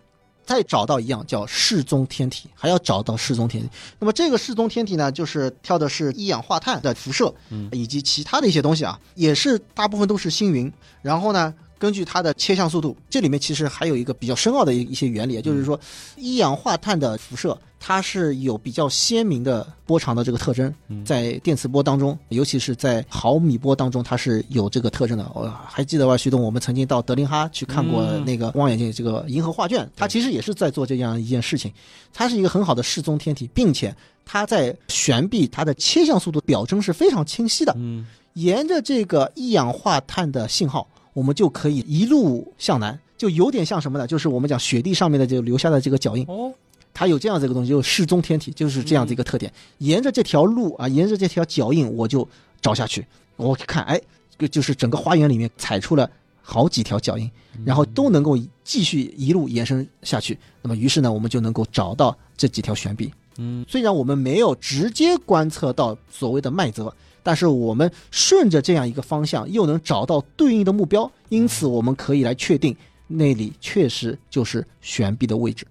[SPEAKER 4] 再找到一样叫适中天体，还要找到适中天体。那么这个适中天体呢，就是跳的是一氧化碳的辐射，
[SPEAKER 2] 嗯
[SPEAKER 4] 以及其他的一些东西啊，也是大部分都是星云。然后呢，根据它的切向速度，这里面其实还有一个比较深奥的一一些原理，就是说一氧化碳的辐射它是有比较鲜明的波长的这个特征，
[SPEAKER 2] 嗯
[SPEAKER 4] 在电磁波当中，尤其是在毫米波当中，它是有这个特征的。我还记得吧，徐东，我们曾经到德林哈去看过
[SPEAKER 2] 嗯
[SPEAKER 4] 那个望远镜，这个银河画卷，它其实也是在做这样一件事情。它是一个很好的示踪天体，并且它在悬臂它的切向速度表征是非常清晰的。
[SPEAKER 2] 嗯
[SPEAKER 4] 沿着这个一氧化碳的信号，我们就可以一路向南，就有点像什么呢？就是我们讲雪地上面的这个留下的这个脚印。
[SPEAKER 2] 哦，
[SPEAKER 4] 它有这样子一个东西，就是适中天体，就是这样的一个特点。沿着这条路啊，沿着这条脚印，我就找下去。我看，哎，就就是整个花园里面踩出了好几条脚印，然后都能够继续一路延伸下去。那么，于是呢，我们就能够找到这几条悬臂。
[SPEAKER 2] 嗯，
[SPEAKER 4] 虽然我们没有直接观测到所谓的麦泽，但是我们顺着这样一个方向，又能找到对应的目标，因此我们可以来确定那里确实就是悬臂的位置。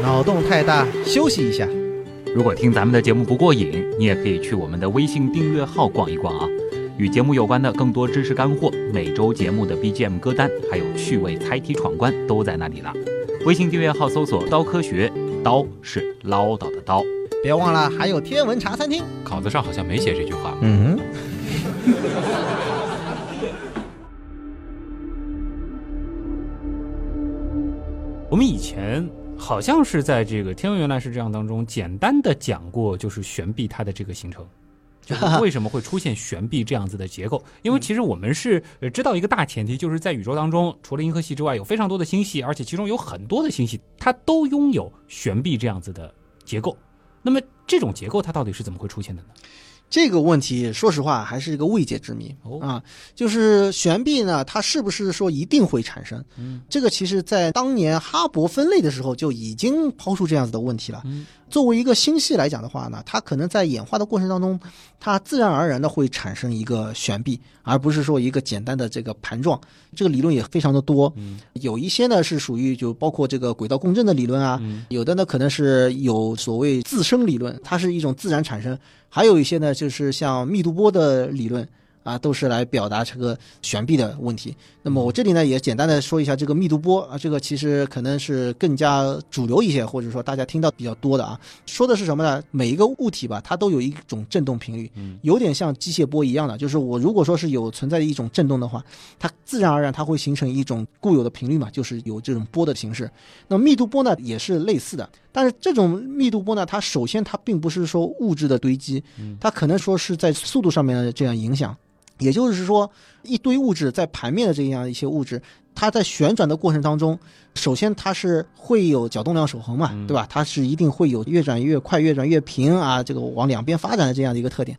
[SPEAKER 4] 脑洞太大，休息一下。
[SPEAKER 1] 如果听咱们的节目不过瘾，你也可以去我们的微信订阅号逛一逛啊。与节目有关的更多知识干货、每周节目的 BGM 歌单，还有趣味猜题闯关都在那里了。微信订阅号搜索“刀科学”，刀是唠叨的刀。
[SPEAKER 4] 别忘了还有天文茶餐厅。
[SPEAKER 2] 稿子上好像没写这句话。
[SPEAKER 4] 嗯
[SPEAKER 2] 我们以前好像是在这个《天文原来是这样》当中简单的讲过，就是悬臂它的这个形成。(laughs) 就是为什么会出现悬臂这样子的结构？因为其实我们是呃知道一个大前提，就是在宇宙当中，除了银河系之外，有非常多的星系，而且其中有很多的星系它都拥有悬臂这样子的结构。那么这种结构它到底是怎么会出现的呢？
[SPEAKER 4] 这个问题，说实话还是一个未解之谜、
[SPEAKER 2] 哦
[SPEAKER 4] 啊。就是悬臂呢，它是不是说一定会产生？
[SPEAKER 2] 嗯
[SPEAKER 4] 这个其实在当年哈勃分类的时候就已经抛出这样子的问题了。
[SPEAKER 2] 嗯
[SPEAKER 4] 作为一个星系来讲的话呢，它可能在演化的过程当中，它自然而然的会产生一个悬臂，而不是说一个简单的这个盘状。这个理论也非常的多，
[SPEAKER 2] 嗯
[SPEAKER 4] 有一些呢是属于就包括这个轨道共振的理论啊，
[SPEAKER 2] 嗯
[SPEAKER 4] 有的呢可能是有所谓自生理论，它是一种自然产生；还有一些呢就是像密度波的理论啊，都是来表达这个悬臂的问题。那么我这里呢也简单的说一下这个密度波啊，这个其实可能是更加主流一些，或者说大家听到比较多的啊。说的是什么呢？每一个物体吧，它都有一种振动频率，
[SPEAKER 2] 嗯
[SPEAKER 4] 有点像机械波一样的，就是我如果说是有存在的一种振动的话，它自然而然它会形成一种固有的频率嘛，就是有这种波的形式。那么密度波呢也是类似的，但是这种密度波呢，它首先它并不是说物质的堆积，它可能说是在速度上面的这样影响。也就是说，一堆物质在盘面的这样一些物质，它在旋转的过程当中，首先它是会有角动量守恒嘛，
[SPEAKER 2] 嗯
[SPEAKER 4] 对吧？它是一定会有越转越快、越转越平啊，这个往两边发展的这样的一个特点。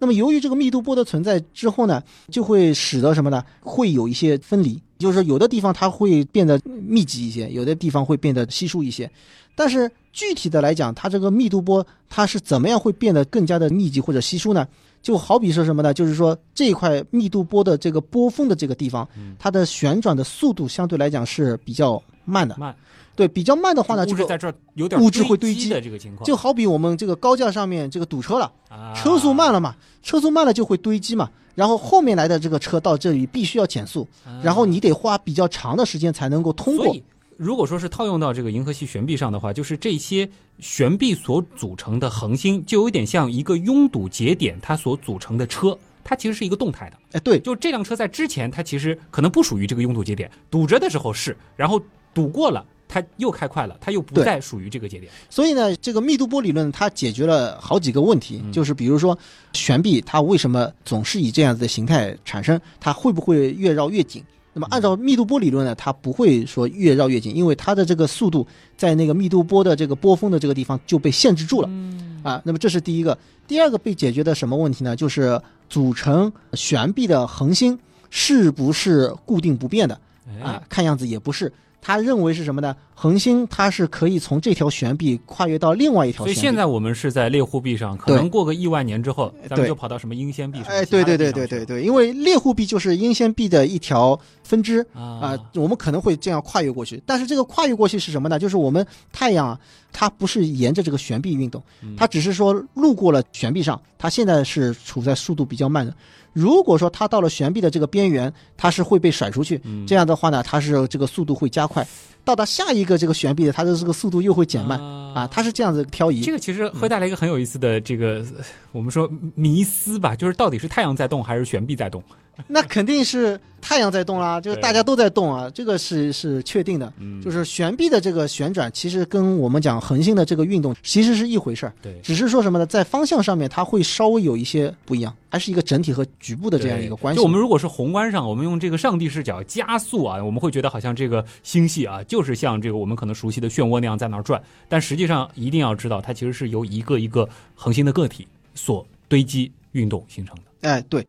[SPEAKER 4] 那么由于这个密度波的存在之后呢，就会使得什么呢？会有一些分离，就是说有的地方它会变得密集一些，有的地方会变得稀疏一些。但是具体的来讲，它这个密度波它是怎么样会变得更加的密集或者稀疏呢？就好比说什么呢？就是说这一块密度波的这个波峰的这个地方，它的旋转的速度相对来讲是比较慢的。
[SPEAKER 2] 慢，
[SPEAKER 4] 对，比较慢的话呢，就是
[SPEAKER 2] 物质在这儿有点
[SPEAKER 4] 物质会堆
[SPEAKER 2] 积
[SPEAKER 4] 积
[SPEAKER 2] 的这个情况，
[SPEAKER 4] 就好比我们这个高架上面这个堵车了，
[SPEAKER 2] 啊
[SPEAKER 4] 车速慢了嘛，车速慢了就会堆积嘛，然后后面来的这个车到这里必须要减速，然后你得花比较长的时间才能够通过。
[SPEAKER 2] 如果说是套用到这个银河系悬臂上的话，就是这些悬臂所组成的恒星，就有点像一个拥堵节点它所组成的车，它其实是一个动态的。
[SPEAKER 4] 哎，对，
[SPEAKER 2] 就这辆车在之前，它其实可能不属于这个拥堵节点，堵着的时候是，然后堵过了，它又开快了，它又不再属于这个节点。
[SPEAKER 4] 所以呢，这个密度波理论它解决了好几个问题，
[SPEAKER 2] 嗯
[SPEAKER 4] 就是比如说悬臂它为什么总是以这样子的形态产生，它会不会越绕越紧？那么按照密度波理论呢，它不会说越绕越紧，因为它的这个速度在那个密度波的这个波峰的这个地方就被限制住了。
[SPEAKER 2] 嗯
[SPEAKER 4] 啊，那么这是第一个。第二个被解决的什么问题呢？就是组成悬臂的恒星是不是固定不变的啊
[SPEAKER 2] 哎？，
[SPEAKER 4] 看样子也不是。他认为是什么呢？恒星它是可以从这条悬臂跨越到另外一条悬臂。
[SPEAKER 2] 所以现在我们是在猎户臂上，可能过个亿万年之后，咱们就跑到什么英仙臂上。
[SPEAKER 4] 哎，对对对对对对，因为猎户臂就是英仙臂的一条分支
[SPEAKER 2] 啊
[SPEAKER 4] 啊、我们可能会这样跨越过去。但是这个跨越过去是什么呢？就是我们太阳啊，它不是沿着这个悬臂运动，
[SPEAKER 2] 嗯
[SPEAKER 4] 它只是说路过了悬臂上，它现在是处在速度比较慢的。如果说它到了悬臂的这个边缘，它是会被甩出去，
[SPEAKER 2] 嗯
[SPEAKER 4] 这样的话呢，它是这个速度会加快。到达下一个这个悬臂的，它的这个速度又会减慢啊，它是这样子漂移。
[SPEAKER 2] 这个其实会带来一个很有意思的这个，呃我们说迷思吧，就是到底是太阳在动还是悬臂在动？(laughs)
[SPEAKER 4] 那肯定是太阳在动啦，(laughs) 就是大家都在动啊，这个是是确定的。
[SPEAKER 2] 嗯
[SPEAKER 4] 就是悬臂的这个旋转，其实跟我们讲恒星的这个运动其实是一回事儿，
[SPEAKER 2] 对
[SPEAKER 4] 只是说什么呢？在方向上面它会稍微有一些不一样，还是一个整体和局部的这样一个关系。
[SPEAKER 2] 就我们如果是宏观上，我们用这个上帝视角加速啊，我们会觉得好像这个星系啊，就是像这个我们可能熟悉的漩涡那样在那儿转。但实际上一定要知道，它其实是由一个一个恒星的个体所堆积运动形成的。
[SPEAKER 4] 哎，对。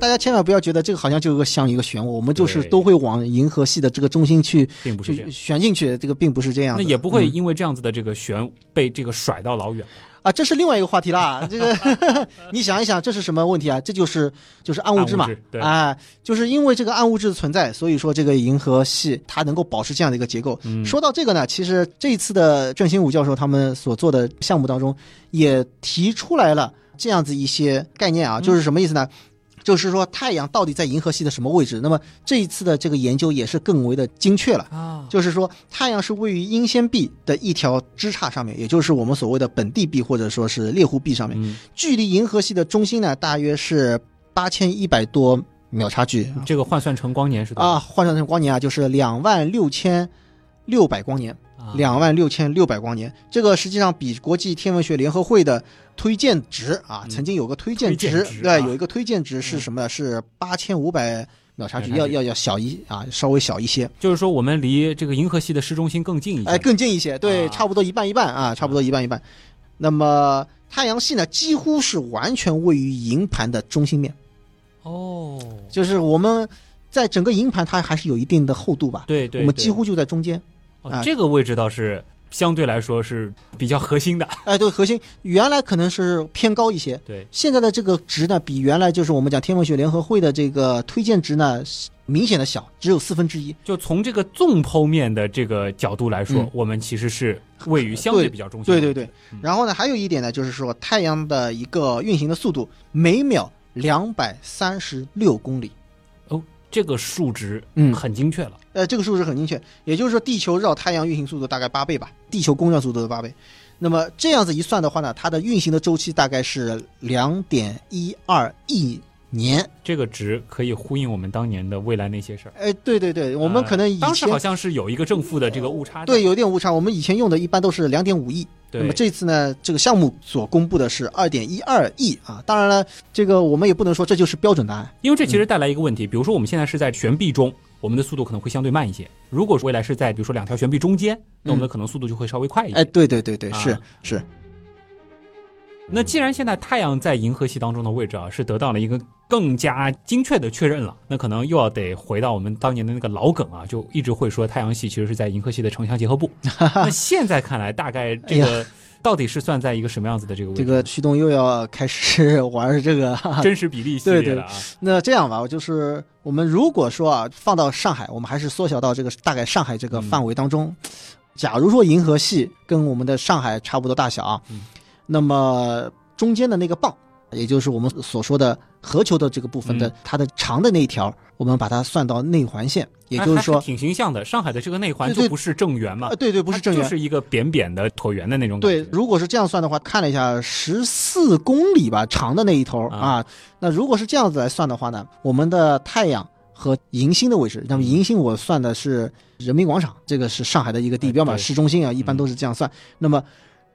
[SPEAKER 4] 大家千万不要觉得这个好像就有个像一个漩涡，我们就是都会往银河系的这个中心去去
[SPEAKER 2] 并不是
[SPEAKER 4] 旋进去，这个并不是这样。
[SPEAKER 2] 那也不会
[SPEAKER 4] 嗯
[SPEAKER 2] 因为这样子的这个旋被这个甩到老远。
[SPEAKER 4] 啊，这是另外一个话题啦。这个 (laughs) (laughs) 你想一想，这是什么问题啊？这就是就是暗物质嘛啊，就是因为这个暗物质的存在，所以说这个银河系它能够保持这样的一个结构。
[SPEAKER 2] 嗯
[SPEAKER 4] 说到这个呢，其实这一次的郑兴武教授他们所做的项目当中，也提出来了这样子一些概念啊，就是什么意思呢？就是说太阳到底在银河系的什么位置？那么这一次的这个研究也是更为的精确了。
[SPEAKER 2] 啊，
[SPEAKER 4] 就是说，太阳是位于英仙臂的一条支叉上面，也就是我们所谓的本地臂或者说是猎户臂上面，
[SPEAKER 2] 嗯，
[SPEAKER 4] 距离银河系的中心呢，大约是八千一百多秒差距。
[SPEAKER 2] 这个换算成光年是多少？
[SPEAKER 4] 啊，换算成光年啊，就是两万六千六百光年，
[SPEAKER 2] 啊
[SPEAKER 4] 两万六千六百光年。这个实际上比国际天文学联合会的推荐值啊，
[SPEAKER 2] 嗯
[SPEAKER 4] 曾经有个推荐值，对，
[SPEAKER 2] 啊
[SPEAKER 4] 有一个推荐值是什么呢？是八千五百秒差距，
[SPEAKER 2] 秒差距
[SPEAKER 4] 要要要小一啊，稍微小一些。
[SPEAKER 2] 就是说我们离这个银河系的市中心更近一些。
[SPEAKER 4] 哎，更近一些，对，
[SPEAKER 2] 啊
[SPEAKER 4] 差不多一半一半啊，差不多一半一半。那么太阳系呢，几乎是完全位于银盘的中心面，
[SPEAKER 2] 哦，
[SPEAKER 4] 就是我们在整个银盘它还是有一定的厚度吧，
[SPEAKER 2] 对对，对
[SPEAKER 4] 我们几乎就在中间。啊
[SPEAKER 2] 哦这个位置倒是相对来说是比较核心的。(laughs)
[SPEAKER 4] 哎，对，核心原来可能是偏高一些，
[SPEAKER 2] 对，
[SPEAKER 4] 现在的这个值呢，比原来就是我们讲天文学联合会的这个推荐值呢，明显的小，只有四分之一。
[SPEAKER 2] 就从这个纵剖面的这个角度来说，
[SPEAKER 4] 嗯
[SPEAKER 2] 我们其实是位于相对比较中心。
[SPEAKER 4] 对对对
[SPEAKER 2] 嗯，
[SPEAKER 4] 然后呢，还有一点呢，就是说太阳的一个运行的速度每秒两百三十六公里。
[SPEAKER 2] 哦这个数值
[SPEAKER 4] 嗯
[SPEAKER 2] 很精确了。
[SPEAKER 4] 呃，这个数值很精确，也就是说，地球绕太阳运行速度大概八倍吧，地球公转速度的八倍。那么这样子一算的话呢，它的运行的周期大概是两点一二亿年。
[SPEAKER 2] 这个值可以呼应我们当年的未来那些事儿。
[SPEAKER 4] 哎，对对对，我们可能以
[SPEAKER 2] 呃当时
[SPEAKER 4] 前、
[SPEAKER 2] 好像是有一个正负的这个误差的。
[SPEAKER 4] 对有点误差，我们以前用的一般都是两点五亿。那么这次呢，这个项目所公布的是二点一二亿啊。当然了，这个我们也不能说这就是标准答案。
[SPEAKER 2] 因为这其实带来一个问题，比如说我们现在是在悬臂中，我们的速度可能会相对慢一些。如果未来是在比如说两条悬臂中间，那我们的可能速度就会稍微快一些。
[SPEAKER 4] 哎，对对对对，是、
[SPEAKER 2] 啊
[SPEAKER 4] 是，
[SPEAKER 2] 那既然现在太阳在银河系当中的位置啊，是得到了一个更加精确的确认了，那可能又要得回到我们当年的那个老梗啊，就一直会说太阳系其实是在银河系的城乡结合部。(laughs) 那现在看来，大概这个到底是算在一个什么样子的这个位置？
[SPEAKER 4] 这个驱动又要开始玩这个 (laughs)
[SPEAKER 2] 真实比例系列了啊。
[SPEAKER 4] 那这样吧，就是我们如果说啊，放到上海，我们还是缩小到这个大概上海这个范围当中。假如说银河系跟我们的上海差不多大小啊，
[SPEAKER 2] 嗯
[SPEAKER 4] 那么中间的那个棒，也就是我们所说的核球的这个部分的、
[SPEAKER 2] 嗯
[SPEAKER 4] 它的长的那一条，我们把它算到内环线，也就是说
[SPEAKER 2] 挺形象的。上海的这个内环就不是正圆嘛
[SPEAKER 4] 呃，，对对，不是正圆
[SPEAKER 2] 就，是一个扁扁的椭圆的那种感觉。，
[SPEAKER 4] 对如果是这样算的话，看了一下，十四公里吧，长的那一头
[SPEAKER 2] 啊
[SPEAKER 4] 啊。那如果是这样子来算的话呢，我们的太阳和银星的位置，那么银星我算的是人民广场，这个是上海的一个地标嘛，
[SPEAKER 2] 哎
[SPEAKER 4] 市中心啊，一般都是这样算。那么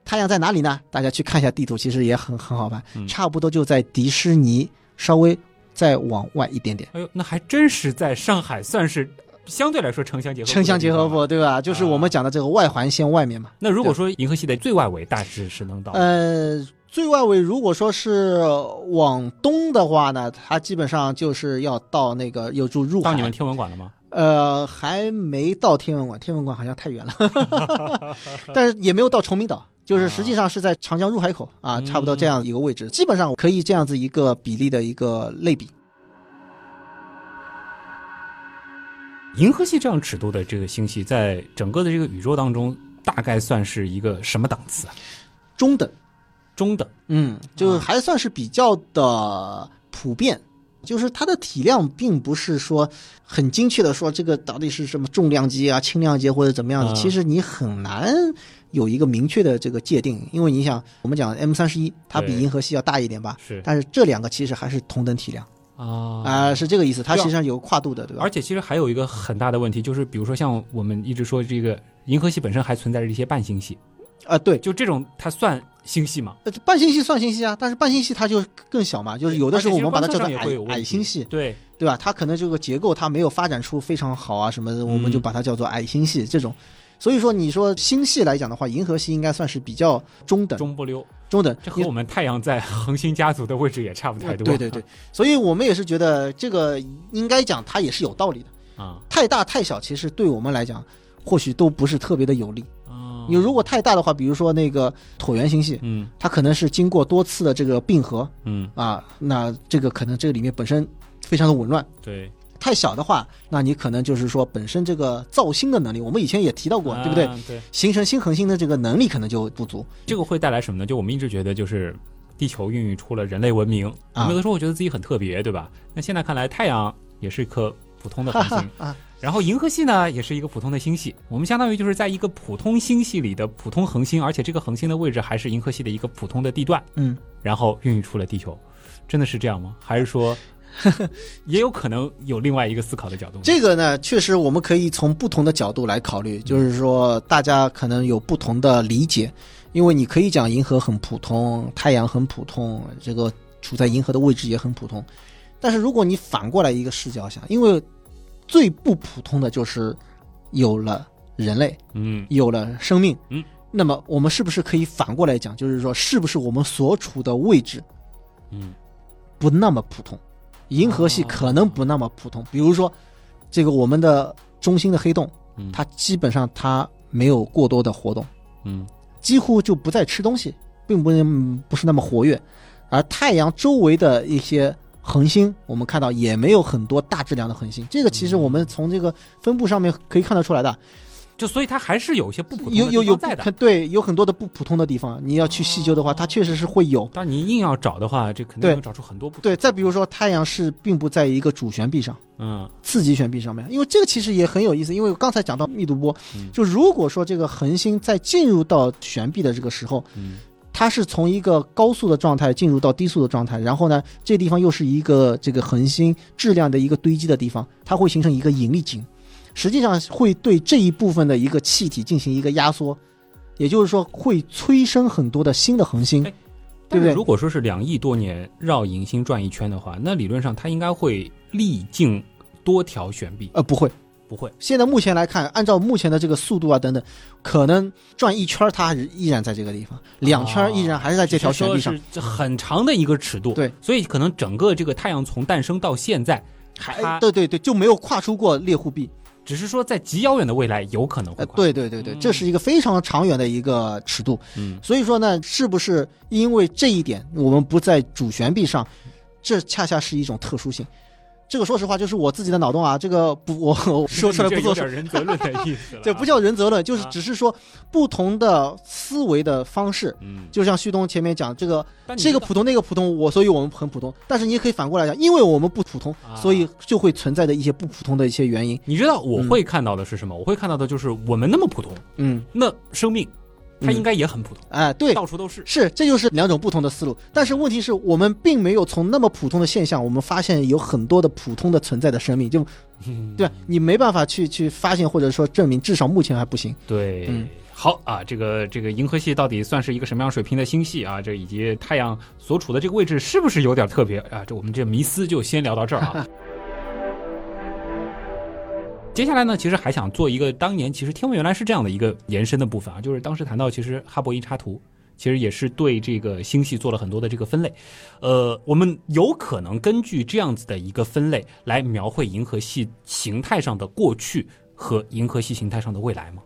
[SPEAKER 4] 太阳在哪里呢？大家去看一下地图，其实也很很好办，
[SPEAKER 2] 嗯
[SPEAKER 4] 差不多就在迪士尼稍微再往外一点点。
[SPEAKER 2] 哎呦，那还真是在上海算是相对来说城乡结合部
[SPEAKER 4] 城乡结合部，对吧？就是我们讲的这个外环线外面嘛。
[SPEAKER 2] 那如果说银河系的最外围大致是能到，
[SPEAKER 4] 呃，最外围如果说是往东的话呢，它基本上就是要到那个有住入海。
[SPEAKER 2] 到你们天文馆了吗？
[SPEAKER 4] 呃，还没到天文馆，天文馆好像太远了，(laughs) 但是也没有到崇明岛，就是实际上是在长江入海口啊，差不多这样一个位置，基本上可以这样子一个比例的一个类比。
[SPEAKER 2] 银河系这样尺度的这个星系，在整个的这个宇宙当中，大概算是一个什么档次啊？
[SPEAKER 4] 中等，
[SPEAKER 2] 中等，
[SPEAKER 4] 嗯，就是还算是比较的普遍，就是它的体量并不是说很精确的说这个到底是什么重量级啊、轻量级或者怎么样的，
[SPEAKER 2] 啊
[SPEAKER 4] 其实你很难有一个明确的这个界定，因为你想，我们讲 M 三十一，它比银河系要大一点吧，
[SPEAKER 2] 是。
[SPEAKER 4] 但是这两个其实还是同等体量
[SPEAKER 2] 啊。
[SPEAKER 4] 啊、是这个意思，它实际上有跨度的，对吧？
[SPEAKER 2] 而且其实还有一个很大的问题，就是比如说像我们一直说这个银河系本身还存在着一些半星系，
[SPEAKER 4] 啊、对，
[SPEAKER 2] 就这种它算星系嘛？
[SPEAKER 4] 呃半星系算星系啊，但是半星系它就更小嘛，就是有的时候我们把它叫做矮矮星系，
[SPEAKER 2] 对，
[SPEAKER 4] 对吧？它可能这个结构它没有发展出非常好啊什么的，我们就把它叫做矮星系这种。所以说，你说星系来讲的话，银河系应该算是比较中等，
[SPEAKER 2] 中不溜，
[SPEAKER 4] 中等。
[SPEAKER 2] 这和我们太阳在恒星家族的位置也差不太多。
[SPEAKER 4] 对对对，(laughs) 所以我们也是觉得这个应该讲它也是有道理的。
[SPEAKER 2] 啊
[SPEAKER 4] 太大太小，其实对我们来讲，或许都不是特别的有利。
[SPEAKER 2] 啊，
[SPEAKER 4] 你如果太大的话，比如说那个椭圆星系，
[SPEAKER 2] 嗯
[SPEAKER 4] 它可能是经过多次的这个并合
[SPEAKER 2] 嗯
[SPEAKER 4] 啊，那这个可能这个里面本身非常的紊乱。
[SPEAKER 2] 对，
[SPEAKER 4] 太小的话，那你可能就是说本身这个造星的能力，我们以前也提到过，对不对？
[SPEAKER 2] 啊对，
[SPEAKER 4] 形成新恒星的这个能力可能就不足。
[SPEAKER 2] 这个会带来什么呢？就我们一直觉得就是。地球孕育出了人类文明，我
[SPEAKER 4] 啊
[SPEAKER 2] 有的时候我觉得自己很特别，对吧？那现在看来，太阳也是一颗普通的恒星，
[SPEAKER 4] 啊，
[SPEAKER 2] 然后银河系呢，也是一个普通的星系。我们相当于就是在一个普通星系里的普通恒星，而且这个恒星的位置还是银河系的一个普通的地段，
[SPEAKER 4] 嗯，
[SPEAKER 2] 然后孕育出了地球。真的是这样吗？还是说，(laughs) 也有可能有另外一个思考的角度？
[SPEAKER 4] 这个呢，确实我们可以从不同的角度来考虑，就是说大家可能有不同的理解，因为你可以讲银河很普通，太阳很普通，这个处在银河的位置也很普通，但是如果你反过来一个视角想，因为最不普通的就是有了人类，
[SPEAKER 2] 嗯。
[SPEAKER 4] 有了生命，
[SPEAKER 2] 嗯，
[SPEAKER 4] 那么我们是不是可以反过来讲，就是说，是不是我们所处的位置
[SPEAKER 2] 嗯。
[SPEAKER 4] 不那么普通？银河系可能不那么普通，比如说，这个我们的中心的黑洞，
[SPEAKER 2] 嗯，
[SPEAKER 4] 它基本上它没有过多的活动，
[SPEAKER 2] 嗯。
[SPEAKER 4] 几乎就不再吃东西，并不嗯不是那么活跃，而太阳周围的一些恒星，我们看到也没有很多大质量的恒星，这个其实我们从这个分布上面可以看得出来的，
[SPEAKER 2] 就所以它还是有一些不普通的
[SPEAKER 4] 有有有
[SPEAKER 2] 地方在的。
[SPEAKER 4] 对，有很多的不普通的地方，你要去细究的话，它确实是会有。
[SPEAKER 2] 但你硬要找的话，这肯定找出很多不同。
[SPEAKER 4] 对，再比如说太阳是并不在一个主旋臂上，
[SPEAKER 2] 嗯
[SPEAKER 4] 次级旋臂上面，因为这个其实也很有意思，因为我刚才讲到密度波，
[SPEAKER 2] 嗯
[SPEAKER 4] 就如果说这个恒星在进入到旋臂的这个时候，
[SPEAKER 2] 嗯
[SPEAKER 4] 它是从一个高速的状态进入到低速的状态，然后呢，这地方又是一个这个恒星质量的一个堆积的地方，它会形成一个引力井，实际上会对这一部分的一个气体进行一个压缩，也就是说会催生很多的新的恒星。
[SPEAKER 2] 哎，
[SPEAKER 4] 对不对？
[SPEAKER 2] 如果说是两亿多年绕银星转一圈的话，那理论上它应该会历经多条旋臂，
[SPEAKER 4] 呃，不会。
[SPEAKER 2] 不会？
[SPEAKER 4] 现在目前来看，按照目前的这个速度啊等等，可能转一圈它还是依然在这个地方，两圈依然还是在这条旋臂上
[SPEAKER 2] 只，是很长的一个尺度。
[SPEAKER 4] 对，
[SPEAKER 2] 所以可能整个这个太阳从诞生到现在，它
[SPEAKER 4] 还对对对，就没有跨出过猎户臂。
[SPEAKER 2] 只是说在极遥远的未来有可能会
[SPEAKER 4] 呃，
[SPEAKER 2] 跨。
[SPEAKER 4] 对对对这是一个非常长远的一个尺度。
[SPEAKER 2] 嗯
[SPEAKER 4] 所以说呢，是不是因为这一点我们不在主旋臂上，这恰恰是一种特殊性。这个说实话就是我自己的脑洞啊，这个不我我说出来不 (laughs)
[SPEAKER 2] 这有
[SPEAKER 4] 作数
[SPEAKER 2] 点，人责论的意思了 (laughs) 啊。
[SPEAKER 4] 这不叫人责论，就是
[SPEAKER 2] 啊
[SPEAKER 4] 只是说不同的思维的方式。
[SPEAKER 2] 嗯，
[SPEAKER 4] 就像旭东前面讲，这个这个普通那个普通，我所以我们很普通。但是你也可以反过来讲，因为我们不普通，
[SPEAKER 2] 啊
[SPEAKER 4] 所以就会存在的一些不普通的一些原因。
[SPEAKER 2] 你知道我会看到的是什么？我会看到的就是我们那么普通，
[SPEAKER 4] 嗯，
[SPEAKER 2] 那生命它
[SPEAKER 4] 嗯
[SPEAKER 2] 应该也很普通，
[SPEAKER 4] 哎，对，
[SPEAKER 2] 到处都是。
[SPEAKER 4] 是，这就是两种不同的思路。但是问题是我们并没有从那么普通的现象，我们发现有很多的普通的存在的生命，就
[SPEAKER 2] 嗯
[SPEAKER 4] 对吧？你没办法去去发现或者说证明，至少目前还不行。
[SPEAKER 2] 对，
[SPEAKER 4] 嗯
[SPEAKER 2] 好啊，这个这个银河系到底算是一个什么样水平的星系啊？这以及太阳所处的这个位置是不是有点特别啊？这我们这迷思就先聊到这儿啊。(laughs) 接下来呢，其实还想做一个当年其实天文原来是这样的一个延伸的部分啊，就是当时谈到其实哈勃音插图其实也是对这个星系做了很多的这个分类。呃，我们有可能根据这样子的一个分类来描绘银河系形态上的过去和银河系形态上的未来吗？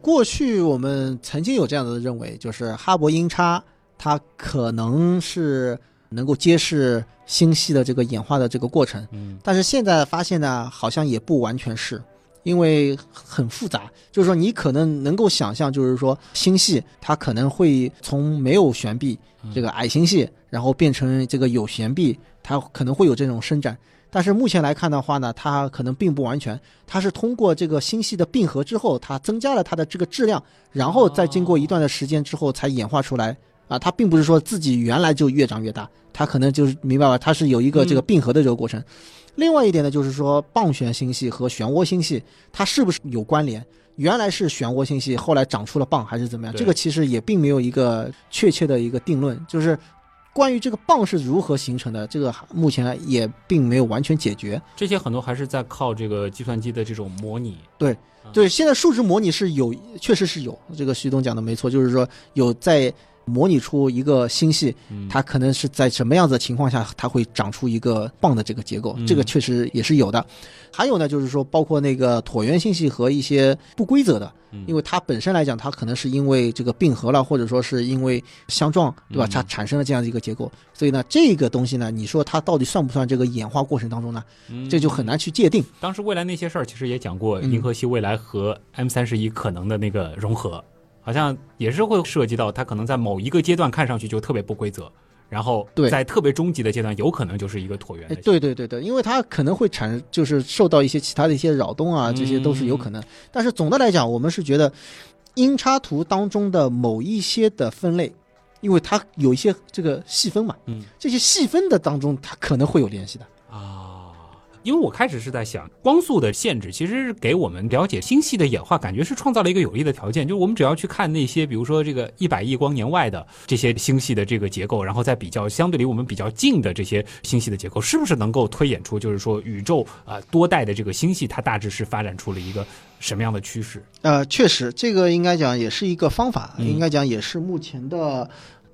[SPEAKER 4] 过去我们曾经有这样的认为，就是哈勃音叉它可能是能够揭示星系的这个演化的这个过程，
[SPEAKER 2] 嗯
[SPEAKER 4] 但是现在发现呢，好像也不完全是，因为很复杂。就是说，你可能能够想象，就是说星系它可能会从没有悬臂这个矮星系，然后变成这个有悬臂，它可能会有这种伸展。但是目前来看的话呢，它可能并不完全，它是通过这个星系的并合之后，它增加了它的这个质量，然后再经过一段的时间之后才演化出来。啊，它并不是说自己原来就越长越大，它可能就是明白吧？它是有一个这个并合的这个过程。另外一点呢，就是说棒旋星系和漩涡星系它是不是有关联？原来是漩涡星系，后来长出了棒，还是怎么样？这个其实也并没有一个确切的一个定论，就是关于这个棒是如何形成的，这个目前也并没有完全解决。
[SPEAKER 2] 这些很多还是在靠这个计算机的这种模拟。
[SPEAKER 4] 对
[SPEAKER 2] 嗯
[SPEAKER 4] 对，现在数值模拟是有，确实是有。这个徐东讲的没错，就是说有在模拟出一个星系，
[SPEAKER 2] 嗯，
[SPEAKER 4] 它可能是在什么样子的情况下，它会长出一个棒的这个结构，
[SPEAKER 2] 嗯
[SPEAKER 4] 这个确实也是有的。还有呢，就是说包括那个椭圆星系和一些不规则的，
[SPEAKER 2] 嗯
[SPEAKER 4] 因为它本身来讲，它可能是因为这个并合了，或者说是因为相撞，对吧？
[SPEAKER 2] 嗯
[SPEAKER 4] 它产生了这样的一个结构。所以呢，这个东西呢，你说它到底算不算这个演化过程当中呢？
[SPEAKER 2] 嗯
[SPEAKER 4] 这就很难去界定。
[SPEAKER 2] 当时未来那些事儿，其实也讲过
[SPEAKER 4] 嗯
[SPEAKER 2] 银河系未来和 M 三十一可能的那个融合，好像也是会涉及到它可能在某一个阶段看上去就特别不规则，然后
[SPEAKER 4] 对
[SPEAKER 2] 在特别终极的阶段，有可能就是一个椭圆。
[SPEAKER 4] 对对对对，因为它可能会产，就是受到一些其他的一些扰动啊，这些都是有可能。但是总的来讲，我们是觉得音叉图当中的某一些的分类，因为它有一些这个细分嘛，
[SPEAKER 2] 嗯
[SPEAKER 4] 这些细分的当中，它可能会有联系的。
[SPEAKER 2] 啊，因为我开始是在想，光速的限制其实是给我们了解星系的演化，感觉是创造了一个有利的条件。就是我们只要去看那些，比如说这个一百亿光年外的这些星系的这个结构，然后再比较相对离我们比较近的这些星系的结构，是不是能够推演出，就是说宇宙啊、多代的这个星系，它大致是发展出了一个什么样的趋势？
[SPEAKER 4] 呃，确实，这个应该讲也是一个方法，
[SPEAKER 2] 嗯
[SPEAKER 4] 应该讲也是目前的，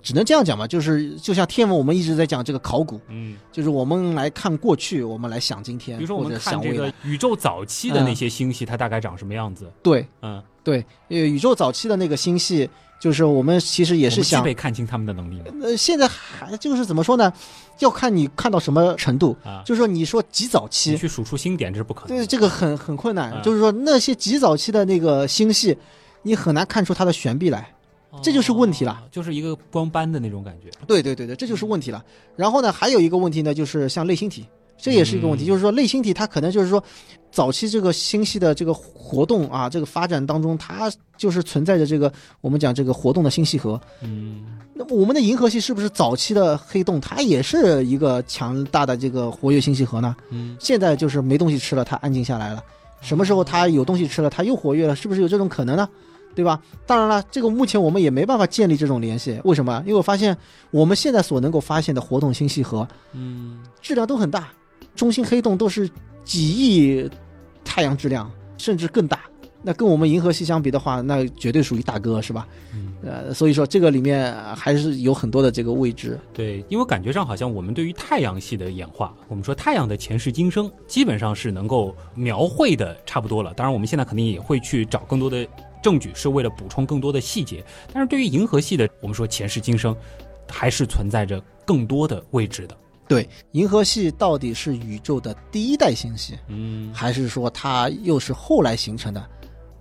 [SPEAKER 4] 只能这样讲吧，就是就像天文，我们一直在讲这个考古，
[SPEAKER 2] 嗯，
[SPEAKER 4] 就是我们来看过去，我们来想今天，
[SPEAKER 2] 比如说我们
[SPEAKER 4] 或者
[SPEAKER 2] 看这个。宇宙早期的那些星系，它大概长什么样子？
[SPEAKER 4] 对
[SPEAKER 2] 嗯，
[SPEAKER 4] 对，呃，宇宙早期的那个星系，就是我们其实也是想
[SPEAKER 2] 备看清他们的能力吗？
[SPEAKER 4] 呃，现在还就是怎么说呢？要看你看到什么程度。
[SPEAKER 2] 啊，
[SPEAKER 4] 就是说，你说极早
[SPEAKER 2] 你
[SPEAKER 4] 期，
[SPEAKER 2] 去数出星点这是不可能
[SPEAKER 4] 对。这个很很困难。
[SPEAKER 2] 嗯
[SPEAKER 4] 就是说，那些极早期的那个星系，你很难看出它的悬臂来。这就是问题了
[SPEAKER 2] 哦，就是一个光斑的那种感觉。
[SPEAKER 4] 对对对对，这就是问题了。然后呢，还有一个问题呢，就是像类星体，这也是一个问题。
[SPEAKER 2] 嗯
[SPEAKER 4] 就是说，类星体它可能就是说，早期这个星系的这个活动啊，这个发展当中，它就是存在着这个我们讲这个活动的星系核。
[SPEAKER 2] 嗯，
[SPEAKER 4] 那么我们的银河系是不是早期的黑洞，它也是一个强大的这个活跃星系核呢？
[SPEAKER 2] 嗯，
[SPEAKER 4] 现在就是没东西吃了，它安静下来了。什么时候它有东西吃了，它又活跃了？是不是有这种可能呢？对吧？当然了，这个目前我们也没办法建立这种联系。为什么？因为我发现我们现在所能够发现的活动星系核
[SPEAKER 2] 嗯，
[SPEAKER 4] 质量都很大，中心黑洞都是几亿太阳质量，甚至更大。那跟我们银河系相比的话，那绝对属于大哥，是吧？
[SPEAKER 2] 嗯
[SPEAKER 4] 呃，所以说这个里面呃还是有很多的这个未知。
[SPEAKER 2] 对，因为感觉上好像我们对于太阳系的演化，我们说太阳的前世今生，基本上是能够描绘的差不多了。当然，我们现在肯定也会去找更多的证据，是为了补充更多的细节。但是对于银河系的，我们说前世今生，还是存在着更多的未知的。
[SPEAKER 4] 对，银河系到底是宇宙的第一代星系，
[SPEAKER 2] 嗯，
[SPEAKER 4] 还是说它又是后来形成的？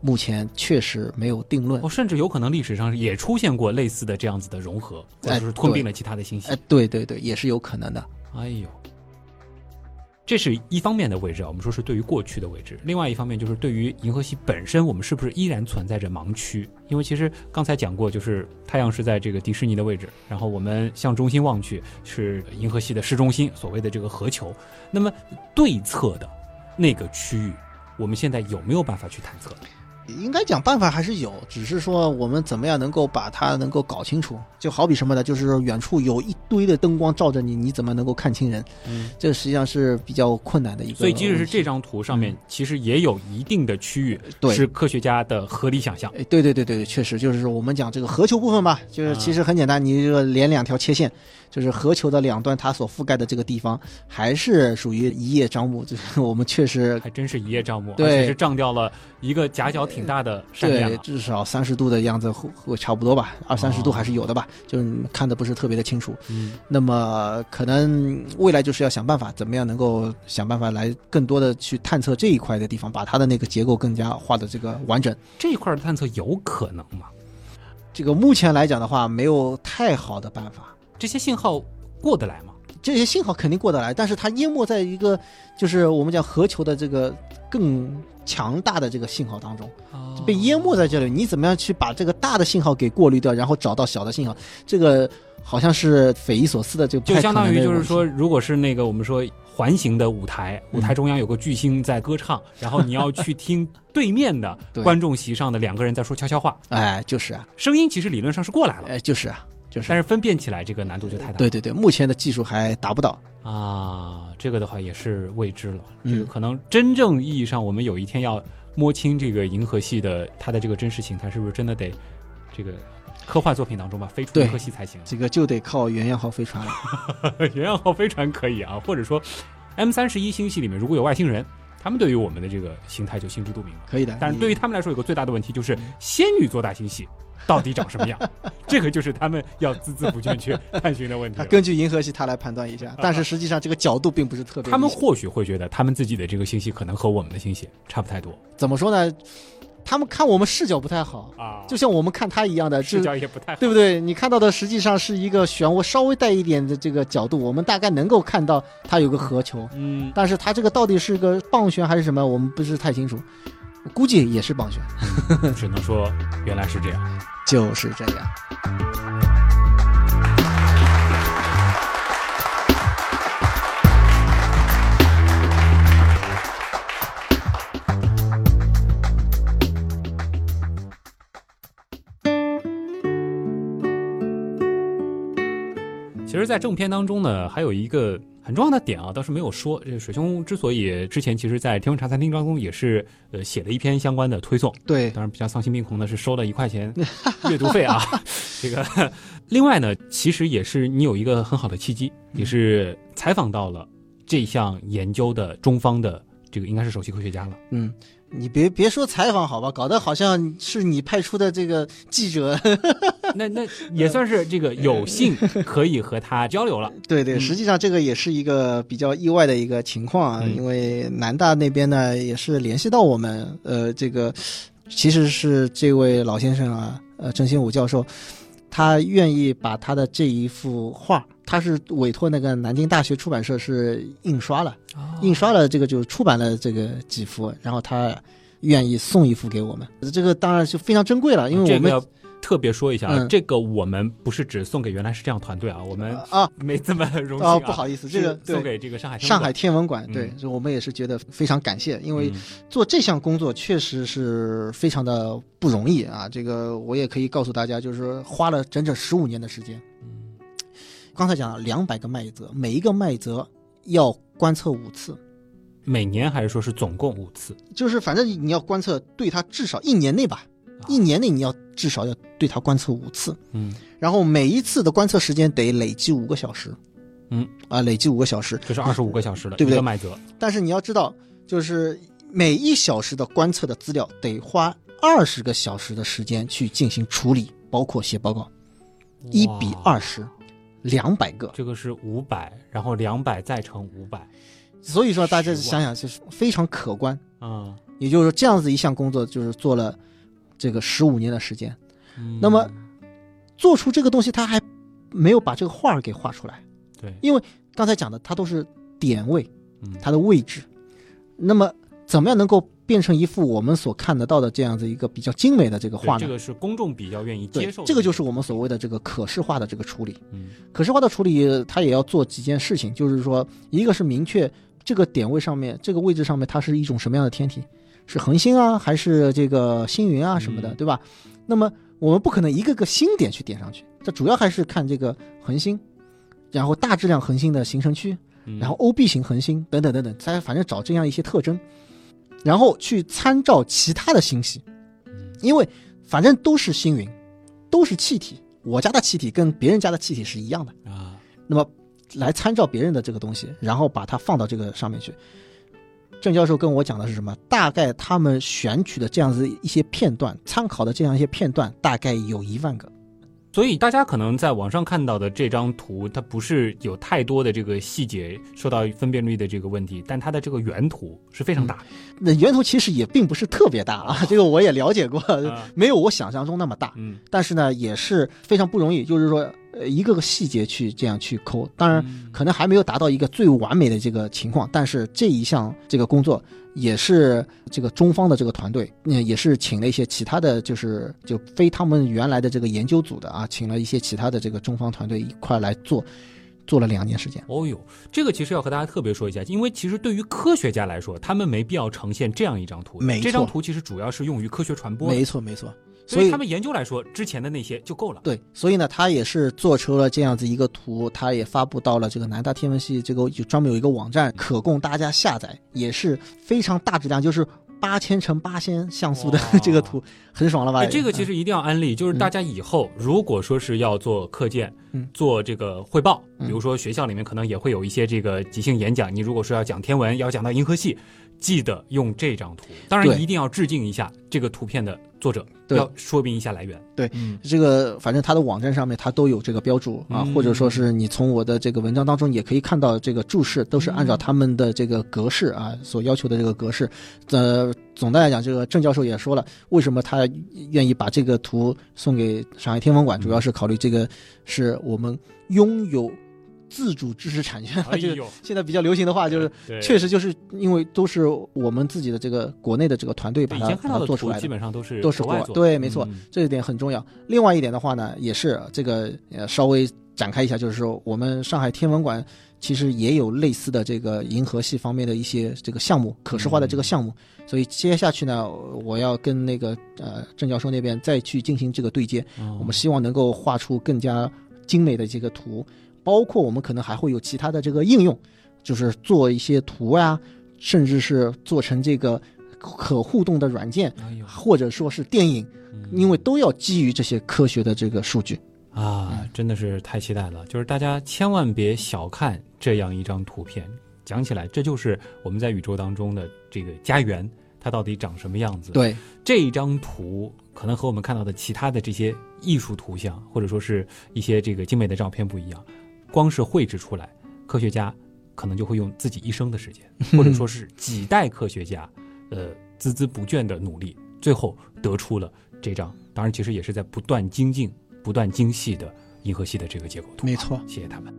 [SPEAKER 4] 目前确实没有定论
[SPEAKER 2] 哦，。甚至有可能历史上也出现过类似的这样子的融合，或者
[SPEAKER 4] 哎
[SPEAKER 2] 是吞并了其他的星系
[SPEAKER 4] 哎。，对对对，也是有可能的。
[SPEAKER 2] 哎呦，这是一方面的位置啊，我们说是对于过去的位置；另外一方面就是对于银河系本身，我们是不是依然存在着盲区？因为其实刚才讲过，就是太阳是在这个迪士尼的位置，然后我们向中心望去是银河系的市中心，所谓的这个核球。那么对侧的那个区域，我们现在有没有办法去探测？
[SPEAKER 4] 应该讲办法还是有，只是说我们怎么样能够把它能够搞清楚。就好比什么呢？就是说远处有一堆的灯光照着你，你怎么能够看清人？
[SPEAKER 2] 嗯，
[SPEAKER 4] 这实际上是比较困难的一个。
[SPEAKER 2] 所以即使是这张图上面，其实也有一定的区域
[SPEAKER 4] 对
[SPEAKER 2] 是科学家的合理想象。
[SPEAKER 4] 哎，对对对对对，确实就是我们讲这个核球部分吧，就是
[SPEAKER 2] 啊
[SPEAKER 4] 其实很简单，你这个连两条切线，就是核球的两端它所覆盖的这个地方，还是属于一叶障目，就是我们确实
[SPEAKER 2] 还真是一叶障目，
[SPEAKER 4] 对
[SPEAKER 2] 而且是障掉了一个夹角挺大的。
[SPEAKER 4] 对至少三十度的样子会会差不多吧，二三十度
[SPEAKER 2] 哦
[SPEAKER 4] 还是有的吧，就是看的不是特别的清楚。
[SPEAKER 2] 嗯，
[SPEAKER 4] 那么可能未来就是要想办法，怎么样能够想办法来更多的去探测这一块的地方，把它的那个结构更加画的这个完整。
[SPEAKER 2] 这一块的探测有可能吗？
[SPEAKER 4] 这个目前来讲的话，没有太好的办法。
[SPEAKER 2] 这些信号过得来吗？
[SPEAKER 4] 这些信号肯定过得来，但是它淹没在一个就是我们讲核球的这个更强大的这个信号当中，被淹没在这里。你怎么样去把这个大的信号给过滤掉，然后找到小的信号？这个好像是匪夷所思的，这个
[SPEAKER 2] 就相当于就是说，如果是那个我们说环形的舞台，
[SPEAKER 4] 嗯
[SPEAKER 2] 舞台中央有个巨星在歌唱，然后你要去听对面的 (laughs) 观众席上的两个人在说悄悄话，
[SPEAKER 4] 哎，就是啊，
[SPEAKER 2] 声音其实理论上是过来了，
[SPEAKER 4] 哎，就是啊，就是啊。
[SPEAKER 2] 但是分辨起来这个难度就太大。
[SPEAKER 4] 对对对，目前的技术还达不到。
[SPEAKER 2] 啊，这个的话也是未知了。
[SPEAKER 4] 嗯
[SPEAKER 2] 这个可能真正意义上，我们有一天要摸清这个银河系的它的这个真实形态，是不是真的得这个科幻作品当中吧飞出银河系才行？
[SPEAKER 4] 这个就得靠原样号飞船了。(laughs)
[SPEAKER 2] 原样号飞船可以啊，或者说 M 三十一星系里面如果有外星人，他们对于我们的这个形态就心知肚明了。
[SPEAKER 4] 可以的，
[SPEAKER 2] 但是对于他们来说，有个最大的问题就是仙女座大星系到底长什么样，(laughs) 这个就是他们要孜孜不倦去探寻的问题 (laughs)
[SPEAKER 4] 根据银河系他来判断一下，但是实际上这个角度并不是特别。
[SPEAKER 2] 他们或许会觉得他们自己的这个星系可能和我们的星系差不太多
[SPEAKER 4] 怎么说呢？他们看我们视角不太好，
[SPEAKER 2] 啊，
[SPEAKER 4] 就像我们看他一样的，
[SPEAKER 2] 视角也不太好。
[SPEAKER 4] 对不对？你看到的实际上是一个漩涡稍微带一点的这个角度，我们大概能够看到它有个核球，
[SPEAKER 2] 嗯，
[SPEAKER 4] 但是它这个到底是个棒旋还是什么，我们不是太清楚。估计也是棒选，(laughs)
[SPEAKER 2] 只能说原来是这样。
[SPEAKER 4] 就是这样。
[SPEAKER 2] 其实，在正片当中呢，还有一个很重要的点啊，倒是没有说。这个水兄之所以之前其实，在天文茶餐厅当中也是呃写了一篇相关的推送，
[SPEAKER 4] 对，
[SPEAKER 2] 当然比较丧心病狂的是收了一块钱阅读费啊。(laughs) 这个，另外呢，其实也是你有一个很好的契机，也是采访到了这项研究的中方的这个应该是首席科学家了。
[SPEAKER 4] 嗯，你别别说采访好吧，搞得好像是你派出的这个记者。(laughs)
[SPEAKER 2] 那那也算是这个有幸可以和他交流了。(laughs)
[SPEAKER 4] 对对，
[SPEAKER 2] 嗯
[SPEAKER 4] 实际上这个也是一个比较意外的一个情况啊，
[SPEAKER 2] 嗯
[SPEAKER 4] 因为南大那边呢也是联系到我们，呃，这个其实是这位老先生啊，呃，郑新武教授，他愿意把他的这一幅画，他是委托那个南京大学出版社是印刷了，印刷了这个就是出版了这个几幅，然后他愿意送一幅给我们，这个当然就非常珍贵了，因为我们
[SPEAKER 2] 这个要特别说一下啊，
[SPEAKER 4] 嗯
[SPEAKER 2] 这个我们不是只送给原来是这样团队啊，我们
[SPEAKER 4] 啊
[SPEAKER 2] 没这么荣幸
[SPEAKER 4] 啊不好意思，这个
[SPEAKER 2] 送。给这个上海
[SPEAKER 4] 上海天文馆，
[SPEAKER 2] 嗯
[SPEAKER 4] 对，所以我们也是觉得非常感谢，因为
[SPEAKER 2] 嗯
[SPEAKER 4] 做这项工作确实是非常的不容易啊。这个我也可以告诉大家，就是说花了整整十五年的时间。
[SPEAKER 2] 嗯
[SPEAKER 4] 刚才讲了两百个麦泽，每一个麦泽要观测五次，
[SPEAKER 2] 每年还是说是总共五次？
[SPEAKER 4] 就是反正你要观测对它至少一年内吧，一年内你要至少要对它观测五次，
[SPEAKER 2] 嗯，
[SPEAKER 4] 然后每一次的观测时间得累计五个小时。
[SPEAKER 2] 嗯。
[SPEAKER 4] 啊，累计五个小时，
[SPEAKER 2] 就是二十五个小时了，
[SPEAKER 4] 对不对？
[SPEAKER 2] 麦泽。
[SPEAKER 4] 但是你要知道，就是每一小时的观测的资料得花二十个小时的时间去进行处理，包括写报告，一比
[SPEAKER 2] 哇，
[SPEAKER 4] 二十，两百个。
[SPEAKER 2] 这个是五百，然后两百再乘五百，
[SPEAKER 4] 所以说大家想想，就是非常可观。
[SPEAKER 2] 啊，
[SPEAKER 4] 也就是说，这样子一项工作，就是做了这个十五年的时间。
[SPEAKER 2] 嗯
[SPEAKER 4] 那么做出这个东西，他还没有把这个画儿给画出来。
[SPEAKER 2] 对，
[SPEAKER 4] 因为刚才讲的，它都是点位，
[SPEAKER 2] 嗯
[SPEAKER 4] 它的位置。那么怎么样能够变成一幅我们所看得到的这样子一个比较精美的这个画呢？
[SPEAKER 2] 这个是公众比较愿意接受的，
[SPEAKER 4] 这个就是我们所谓的这个可视化的这个处理。
[SPEAKER 2] 嗯
[SPEAKER 4] 可视化的处理，它也要做几件事情，就是说，一个是明确这个点位上面、这个位置上面它是一种什么样的天体，是恒星啊，还是这个星云啊什么的，
[SPEAKER 2] 嗯
[SPEAKER 4] 对吧？那么我们不可能一个个星点去点上去，这主要还是看这个恒星，然后大质量恒星的形成区，
[SPEAKER 2] 嗯
[SPEAKER 4] 然后 O B 型恒星等等等等，再反正找这样一些特征，然后去参照其他的星系，因为反正都是星云，都是气体，我家的气体跟别人家的气体是一样的，
[SPEAKER 2] 啊，
[SPEAKER 4] 那么来参照别人的这个东西，然后把它放到这个上面去。郑教授跟我讲的是什么？大概他们选取的这样子一些片段，参考的这样一些片段，大概有一万个。
[SPEAKER 2] 所以大家可能在网上看到的这张图，它不是有太多的这个细节受到分辨率的这个问题，但它的这个原图是非常大的。
[SPEAKER 4] 那原图其实也并不是特别大啊，这个我也了解过，
[SPEAKER 2] 啊
[SPEAKER 4] 没有我想象中那么大。
[SPEAKER 2] 嗯，
[SPEAKER 4] 但是呢，也是非常不容易，就是说，呃，一个个细节去这样去抠。当然，
[SPEAKER 2] 嗯
[SPEAKER 4] 可能还没有达到一个最完美的这个情况，但是这一项这个工作也是这个中方的这个团队，嗯，也是请了一些其他的就是就非他们原来的这个研究组的啊，请了一些其他的这个中方团队一块来做，做了两年时间。
[SPEAKER 2] 哦呦，这个其实要和大家特别说一下，因为其实对于科学家来说，他们没必要呈现这样一张图的。
[SPEAKER 4] 没错
[SPEAKER 2] 这张图其实主要是用于科学传播，
[SPEAKER 4] 没错，没错。所以
[SPEAKER 2] 他们研究来说，之前的那些就够了。
[SPEAKER 4] 对，所以呢，他也是做出了这样子一个图，他也发布到了这个南大天文系这个就专门有一个网站，可供大家下载，也是非常大质量，就是八千乘八千像素的 (laughs) 这个图，很爽了吧？
[SPEAKER 2] 哎，这个其
[SPEAKER 4] 实
[SPEAKER 2] 实一定要安利，就是大家以后如果说是要做课件，
[SPEAKER 4] 嗯
[SPEAKER 2] 做这个汇报，
[SPEAKER 4] 嗯
[SPEAKER 2] 比如说学校里面可能也会有一一些这个即兴演讲，你如果说要讲天文，要讲到银河系，记得用这张图。当然一定要致敬一下这个图片的作者，
[SPEAKER 4] 对
[SPEAKER 2] 要说明一下来源。
[SPEAKER 4] 对
[SPEAKER 2] 嗯，
[SPEAKER 4] 这个反正他的网站上面它都有这个标注啊，
[SPEAKER 2] 嗯
[SPEAKER 4] 或者说是你从我的这个文章当中也可以看到这个注释都是按照他们的这个格式啊所要求的这个格式。呃，总的来讲，这个郑教授也说了，为什么他愿意把这个图送给上海天文馆，主要是考虑这个是我们拥有自主知识产权，就是
[SPEAKER 2] 哎呦，(laughs)
[SPEAKER 4] 现在比较流行的话，就是确实就是因为都是我们自己的这个国内的这个团队把它做出来的。
[SPEAKER 2] 基本上都是
[SPEAKER 4] 都是
[SPEAKER 2] 国外做的，
[SPEAKER 4] 国对没错
[SPEAKER 2] 嗯
[SPEAKER 4] 这一点很重要。另外一点的话呢，也是这个呃稍微展开一下，就是说我们上海天文馆其实也有类似的这个银河系方面的一些这个项目，可视化的这个项目。所以接下去呢，我要跟那个呃郑教授那边再去进行这个对接，
[SPEAKER 2] 哦
[SPEAKER 4] 我们希望能够画出更加精美的这个图，包括我们可能还会有其他的这个应用，就是做一些图呀、甚至是做成这个可互动的软件，
[SPEAKER 2] 哎，
[SPEAKER 4] 或者说是电影，
[SPEAKER 2] 嗯
[SPEAKER 4] 因为都要基于这些科学的这个数据。
[SPEAKER 2] 啊，真的是太期待了！就是大家千万别小看这样一张图片，讲起来，这就是我们在宇宙当中的这个家园，它到底长什么样子？，
[SPEAKER 4] 对，
[SPEAKER 2] 这一张图可能和我们看到的其他的这些艺术图像，或者说是一些这个精美的照片不一样，光是绘制出来，科学家可能就会用自己一生的时间，(laughs) 或者说是几代科学家，呃，孜孜不倦的努力，最后得出了这张，当然其实也是在不断精进、不断精细的银河系的这个结构图。
[SPEAKER 4] 没错。
[SPEAKER 2] 谢谢他们。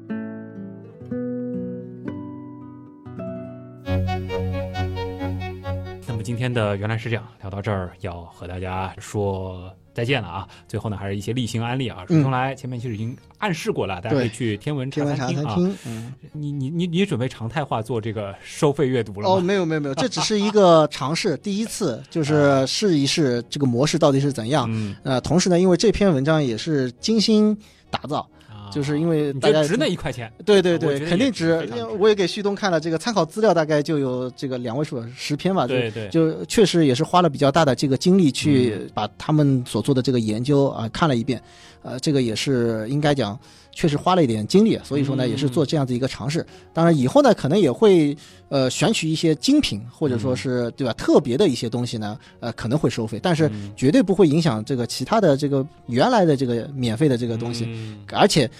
[SPEAKER 2] 那么今天的原来是这样，聊到这儿要和大家说再见了啊！最后呢，还是一些例行安利啊，说从来前面其实已经暗示过了，大家可以去天文
[SPEAKER 4] 天文茶
[SPEAKER 2] 茶餐厅啊。
[SPEAKER 4] 厅，嗯，
[SPEAKER 2] 你你你你准备常态化做这个收费阅读了吗？
[SPEAKER 4] 哦，没有没有没有，这只是 (laughs) 一个尝试，第一次就是试一试这个模式到底是怎样。
[SPEAKER 2] 嗯，
[SPEAKER 4] 呃，同时呢，因为这篇文章也是精心打造，
[SPEAKER 2] 啊
[SPEAKER 4] 就是因为大家
[SPEAKER 2] 值那一块钱？
[SPEAKER 4] 对对对，肯定值。我也给旭东看了这个参考资料，大概就有这个两位数十篇吧，
[SPEAKER 2] 对对，
[SPEAKER 4] 就确实也是花了比较大的这个精力去
[SPEAKER 2] 嗯
[SPEAKER 4] 把他们所做的这个研究啊、看了一遍，呃，这个也是应该讲确实花了一点精力，所以说呢
[SPEAKER 2] 嗯
[SPEAKER 4] 也是做这样子一个尝试。当然以后呢可能也会呃选取一些精品或者说是对吧特别的一些东西呢，呃可能会收费，但是
[SPEAKER 2] 嗯
[SPEAKER 4] 绝对不会影响这个其他的这个原来的这个免费的这个东西，
[SPEAKER 2] 嗯
[SPEAKER 4] 而且。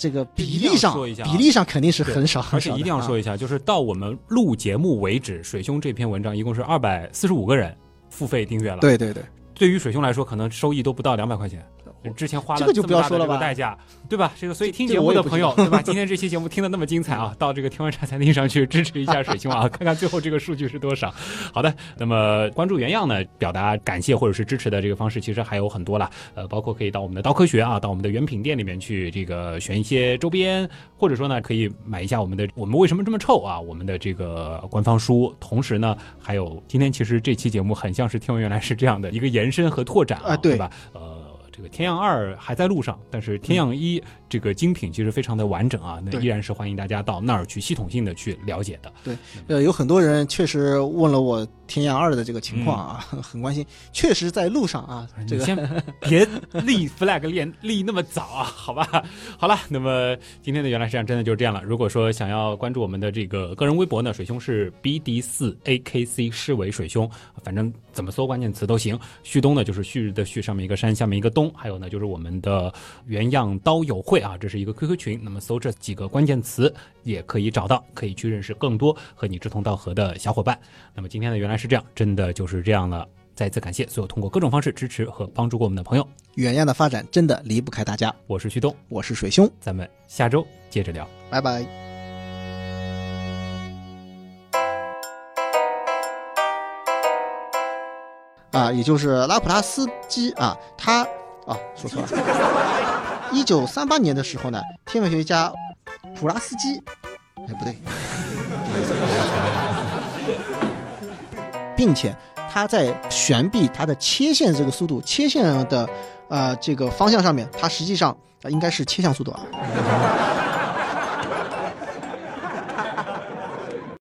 [SPEAKER 4] 这个比例上，
[SPEAKER 2] 说一下啊
[SPEAKER 4] 比例上肯定是很少，
[SPEAKER 2] 而且一定要说一下，就是到我们录节目为止，水兄这篇文章一共是二百四十五个人付费订阅了。，
[SPEAKER 4] 对对对，
[SPEAKER 2] 对于水兄来说，可能收益都不到两百块钱。之前花了
[SPEAKER 4] 这个就不要说了吧
[SPEAKER 2] 代价，对吧？这个所以听节目的朋友，对吧？今天这期节目听的那么精彩啊，到这个天文茶餐厅上去支持一下水兄啊，(laughs) 看看最后这个数据是多少。好的，那么关注原样呢，表达感谢或者是支持的这个方式，其实还有很多了。呃，包括可以到我们的刀科学啊，到我们的原品店里面去这个选一些周边，或者说呢，可以买一下我们的《我们为什么这么臭》啊，我们的这个官方书。同时呢，还有今天其实这期节目很像是天文原来是这样的一个延伸和拓展
[SPEAKER 4] 啊对
[SPEAKER 2] 对吧？呃。这个天样二还在路上，但是天样一这个精品其实非常的完整啊，那依然是欢迎大家到那儿去系统性的去了解的。
[SPEAKER 4] 对呃，有很多人确实问了我天涯二的这个情况啊，(laughs) 很关心。确实在路上啊，这个
[SPEAKER 2] 先 (laughs) 别立 flag 立立那么早啊，好吧？(laughs) 好了，那么今天的原来是这样，真的就是这样了。如果说想要关注我们的这个个人微博呢，水兄是 BD 四 AKC 诗为水兄，反正怎么搜关键词都行。旭东呢就是旭日的旭，上面一个山，下面一个东，还有呢就是我们的原样刀友会啊，这是一个 QQ 群。那么搜这几个关键词也可以找到，可以去认识更多和你志同道合的小伙伴。那么今天的原来是这样，真的就是这样了。再次感谢所有通过各种方式支持和帮助过我们的朋友，
[SPEAKER 4] 远亚的发展真的离不开大家。
[SPEAKER 2] 我是旭东，
[SPEAKER 4] 我是水兄，
[SPEAKER 2] 咱们下周接着聊。
[SPEAKER 4] 拜拜。啊，也就是拉普拉斯基啊，他啊，说错了。一九三八年的时候呢，天文学家普拉斯基，哎，不对，并且它在悬臂它的切线这个速度，切线的呃这个方向上面，它实际上、应该是切向速度啊。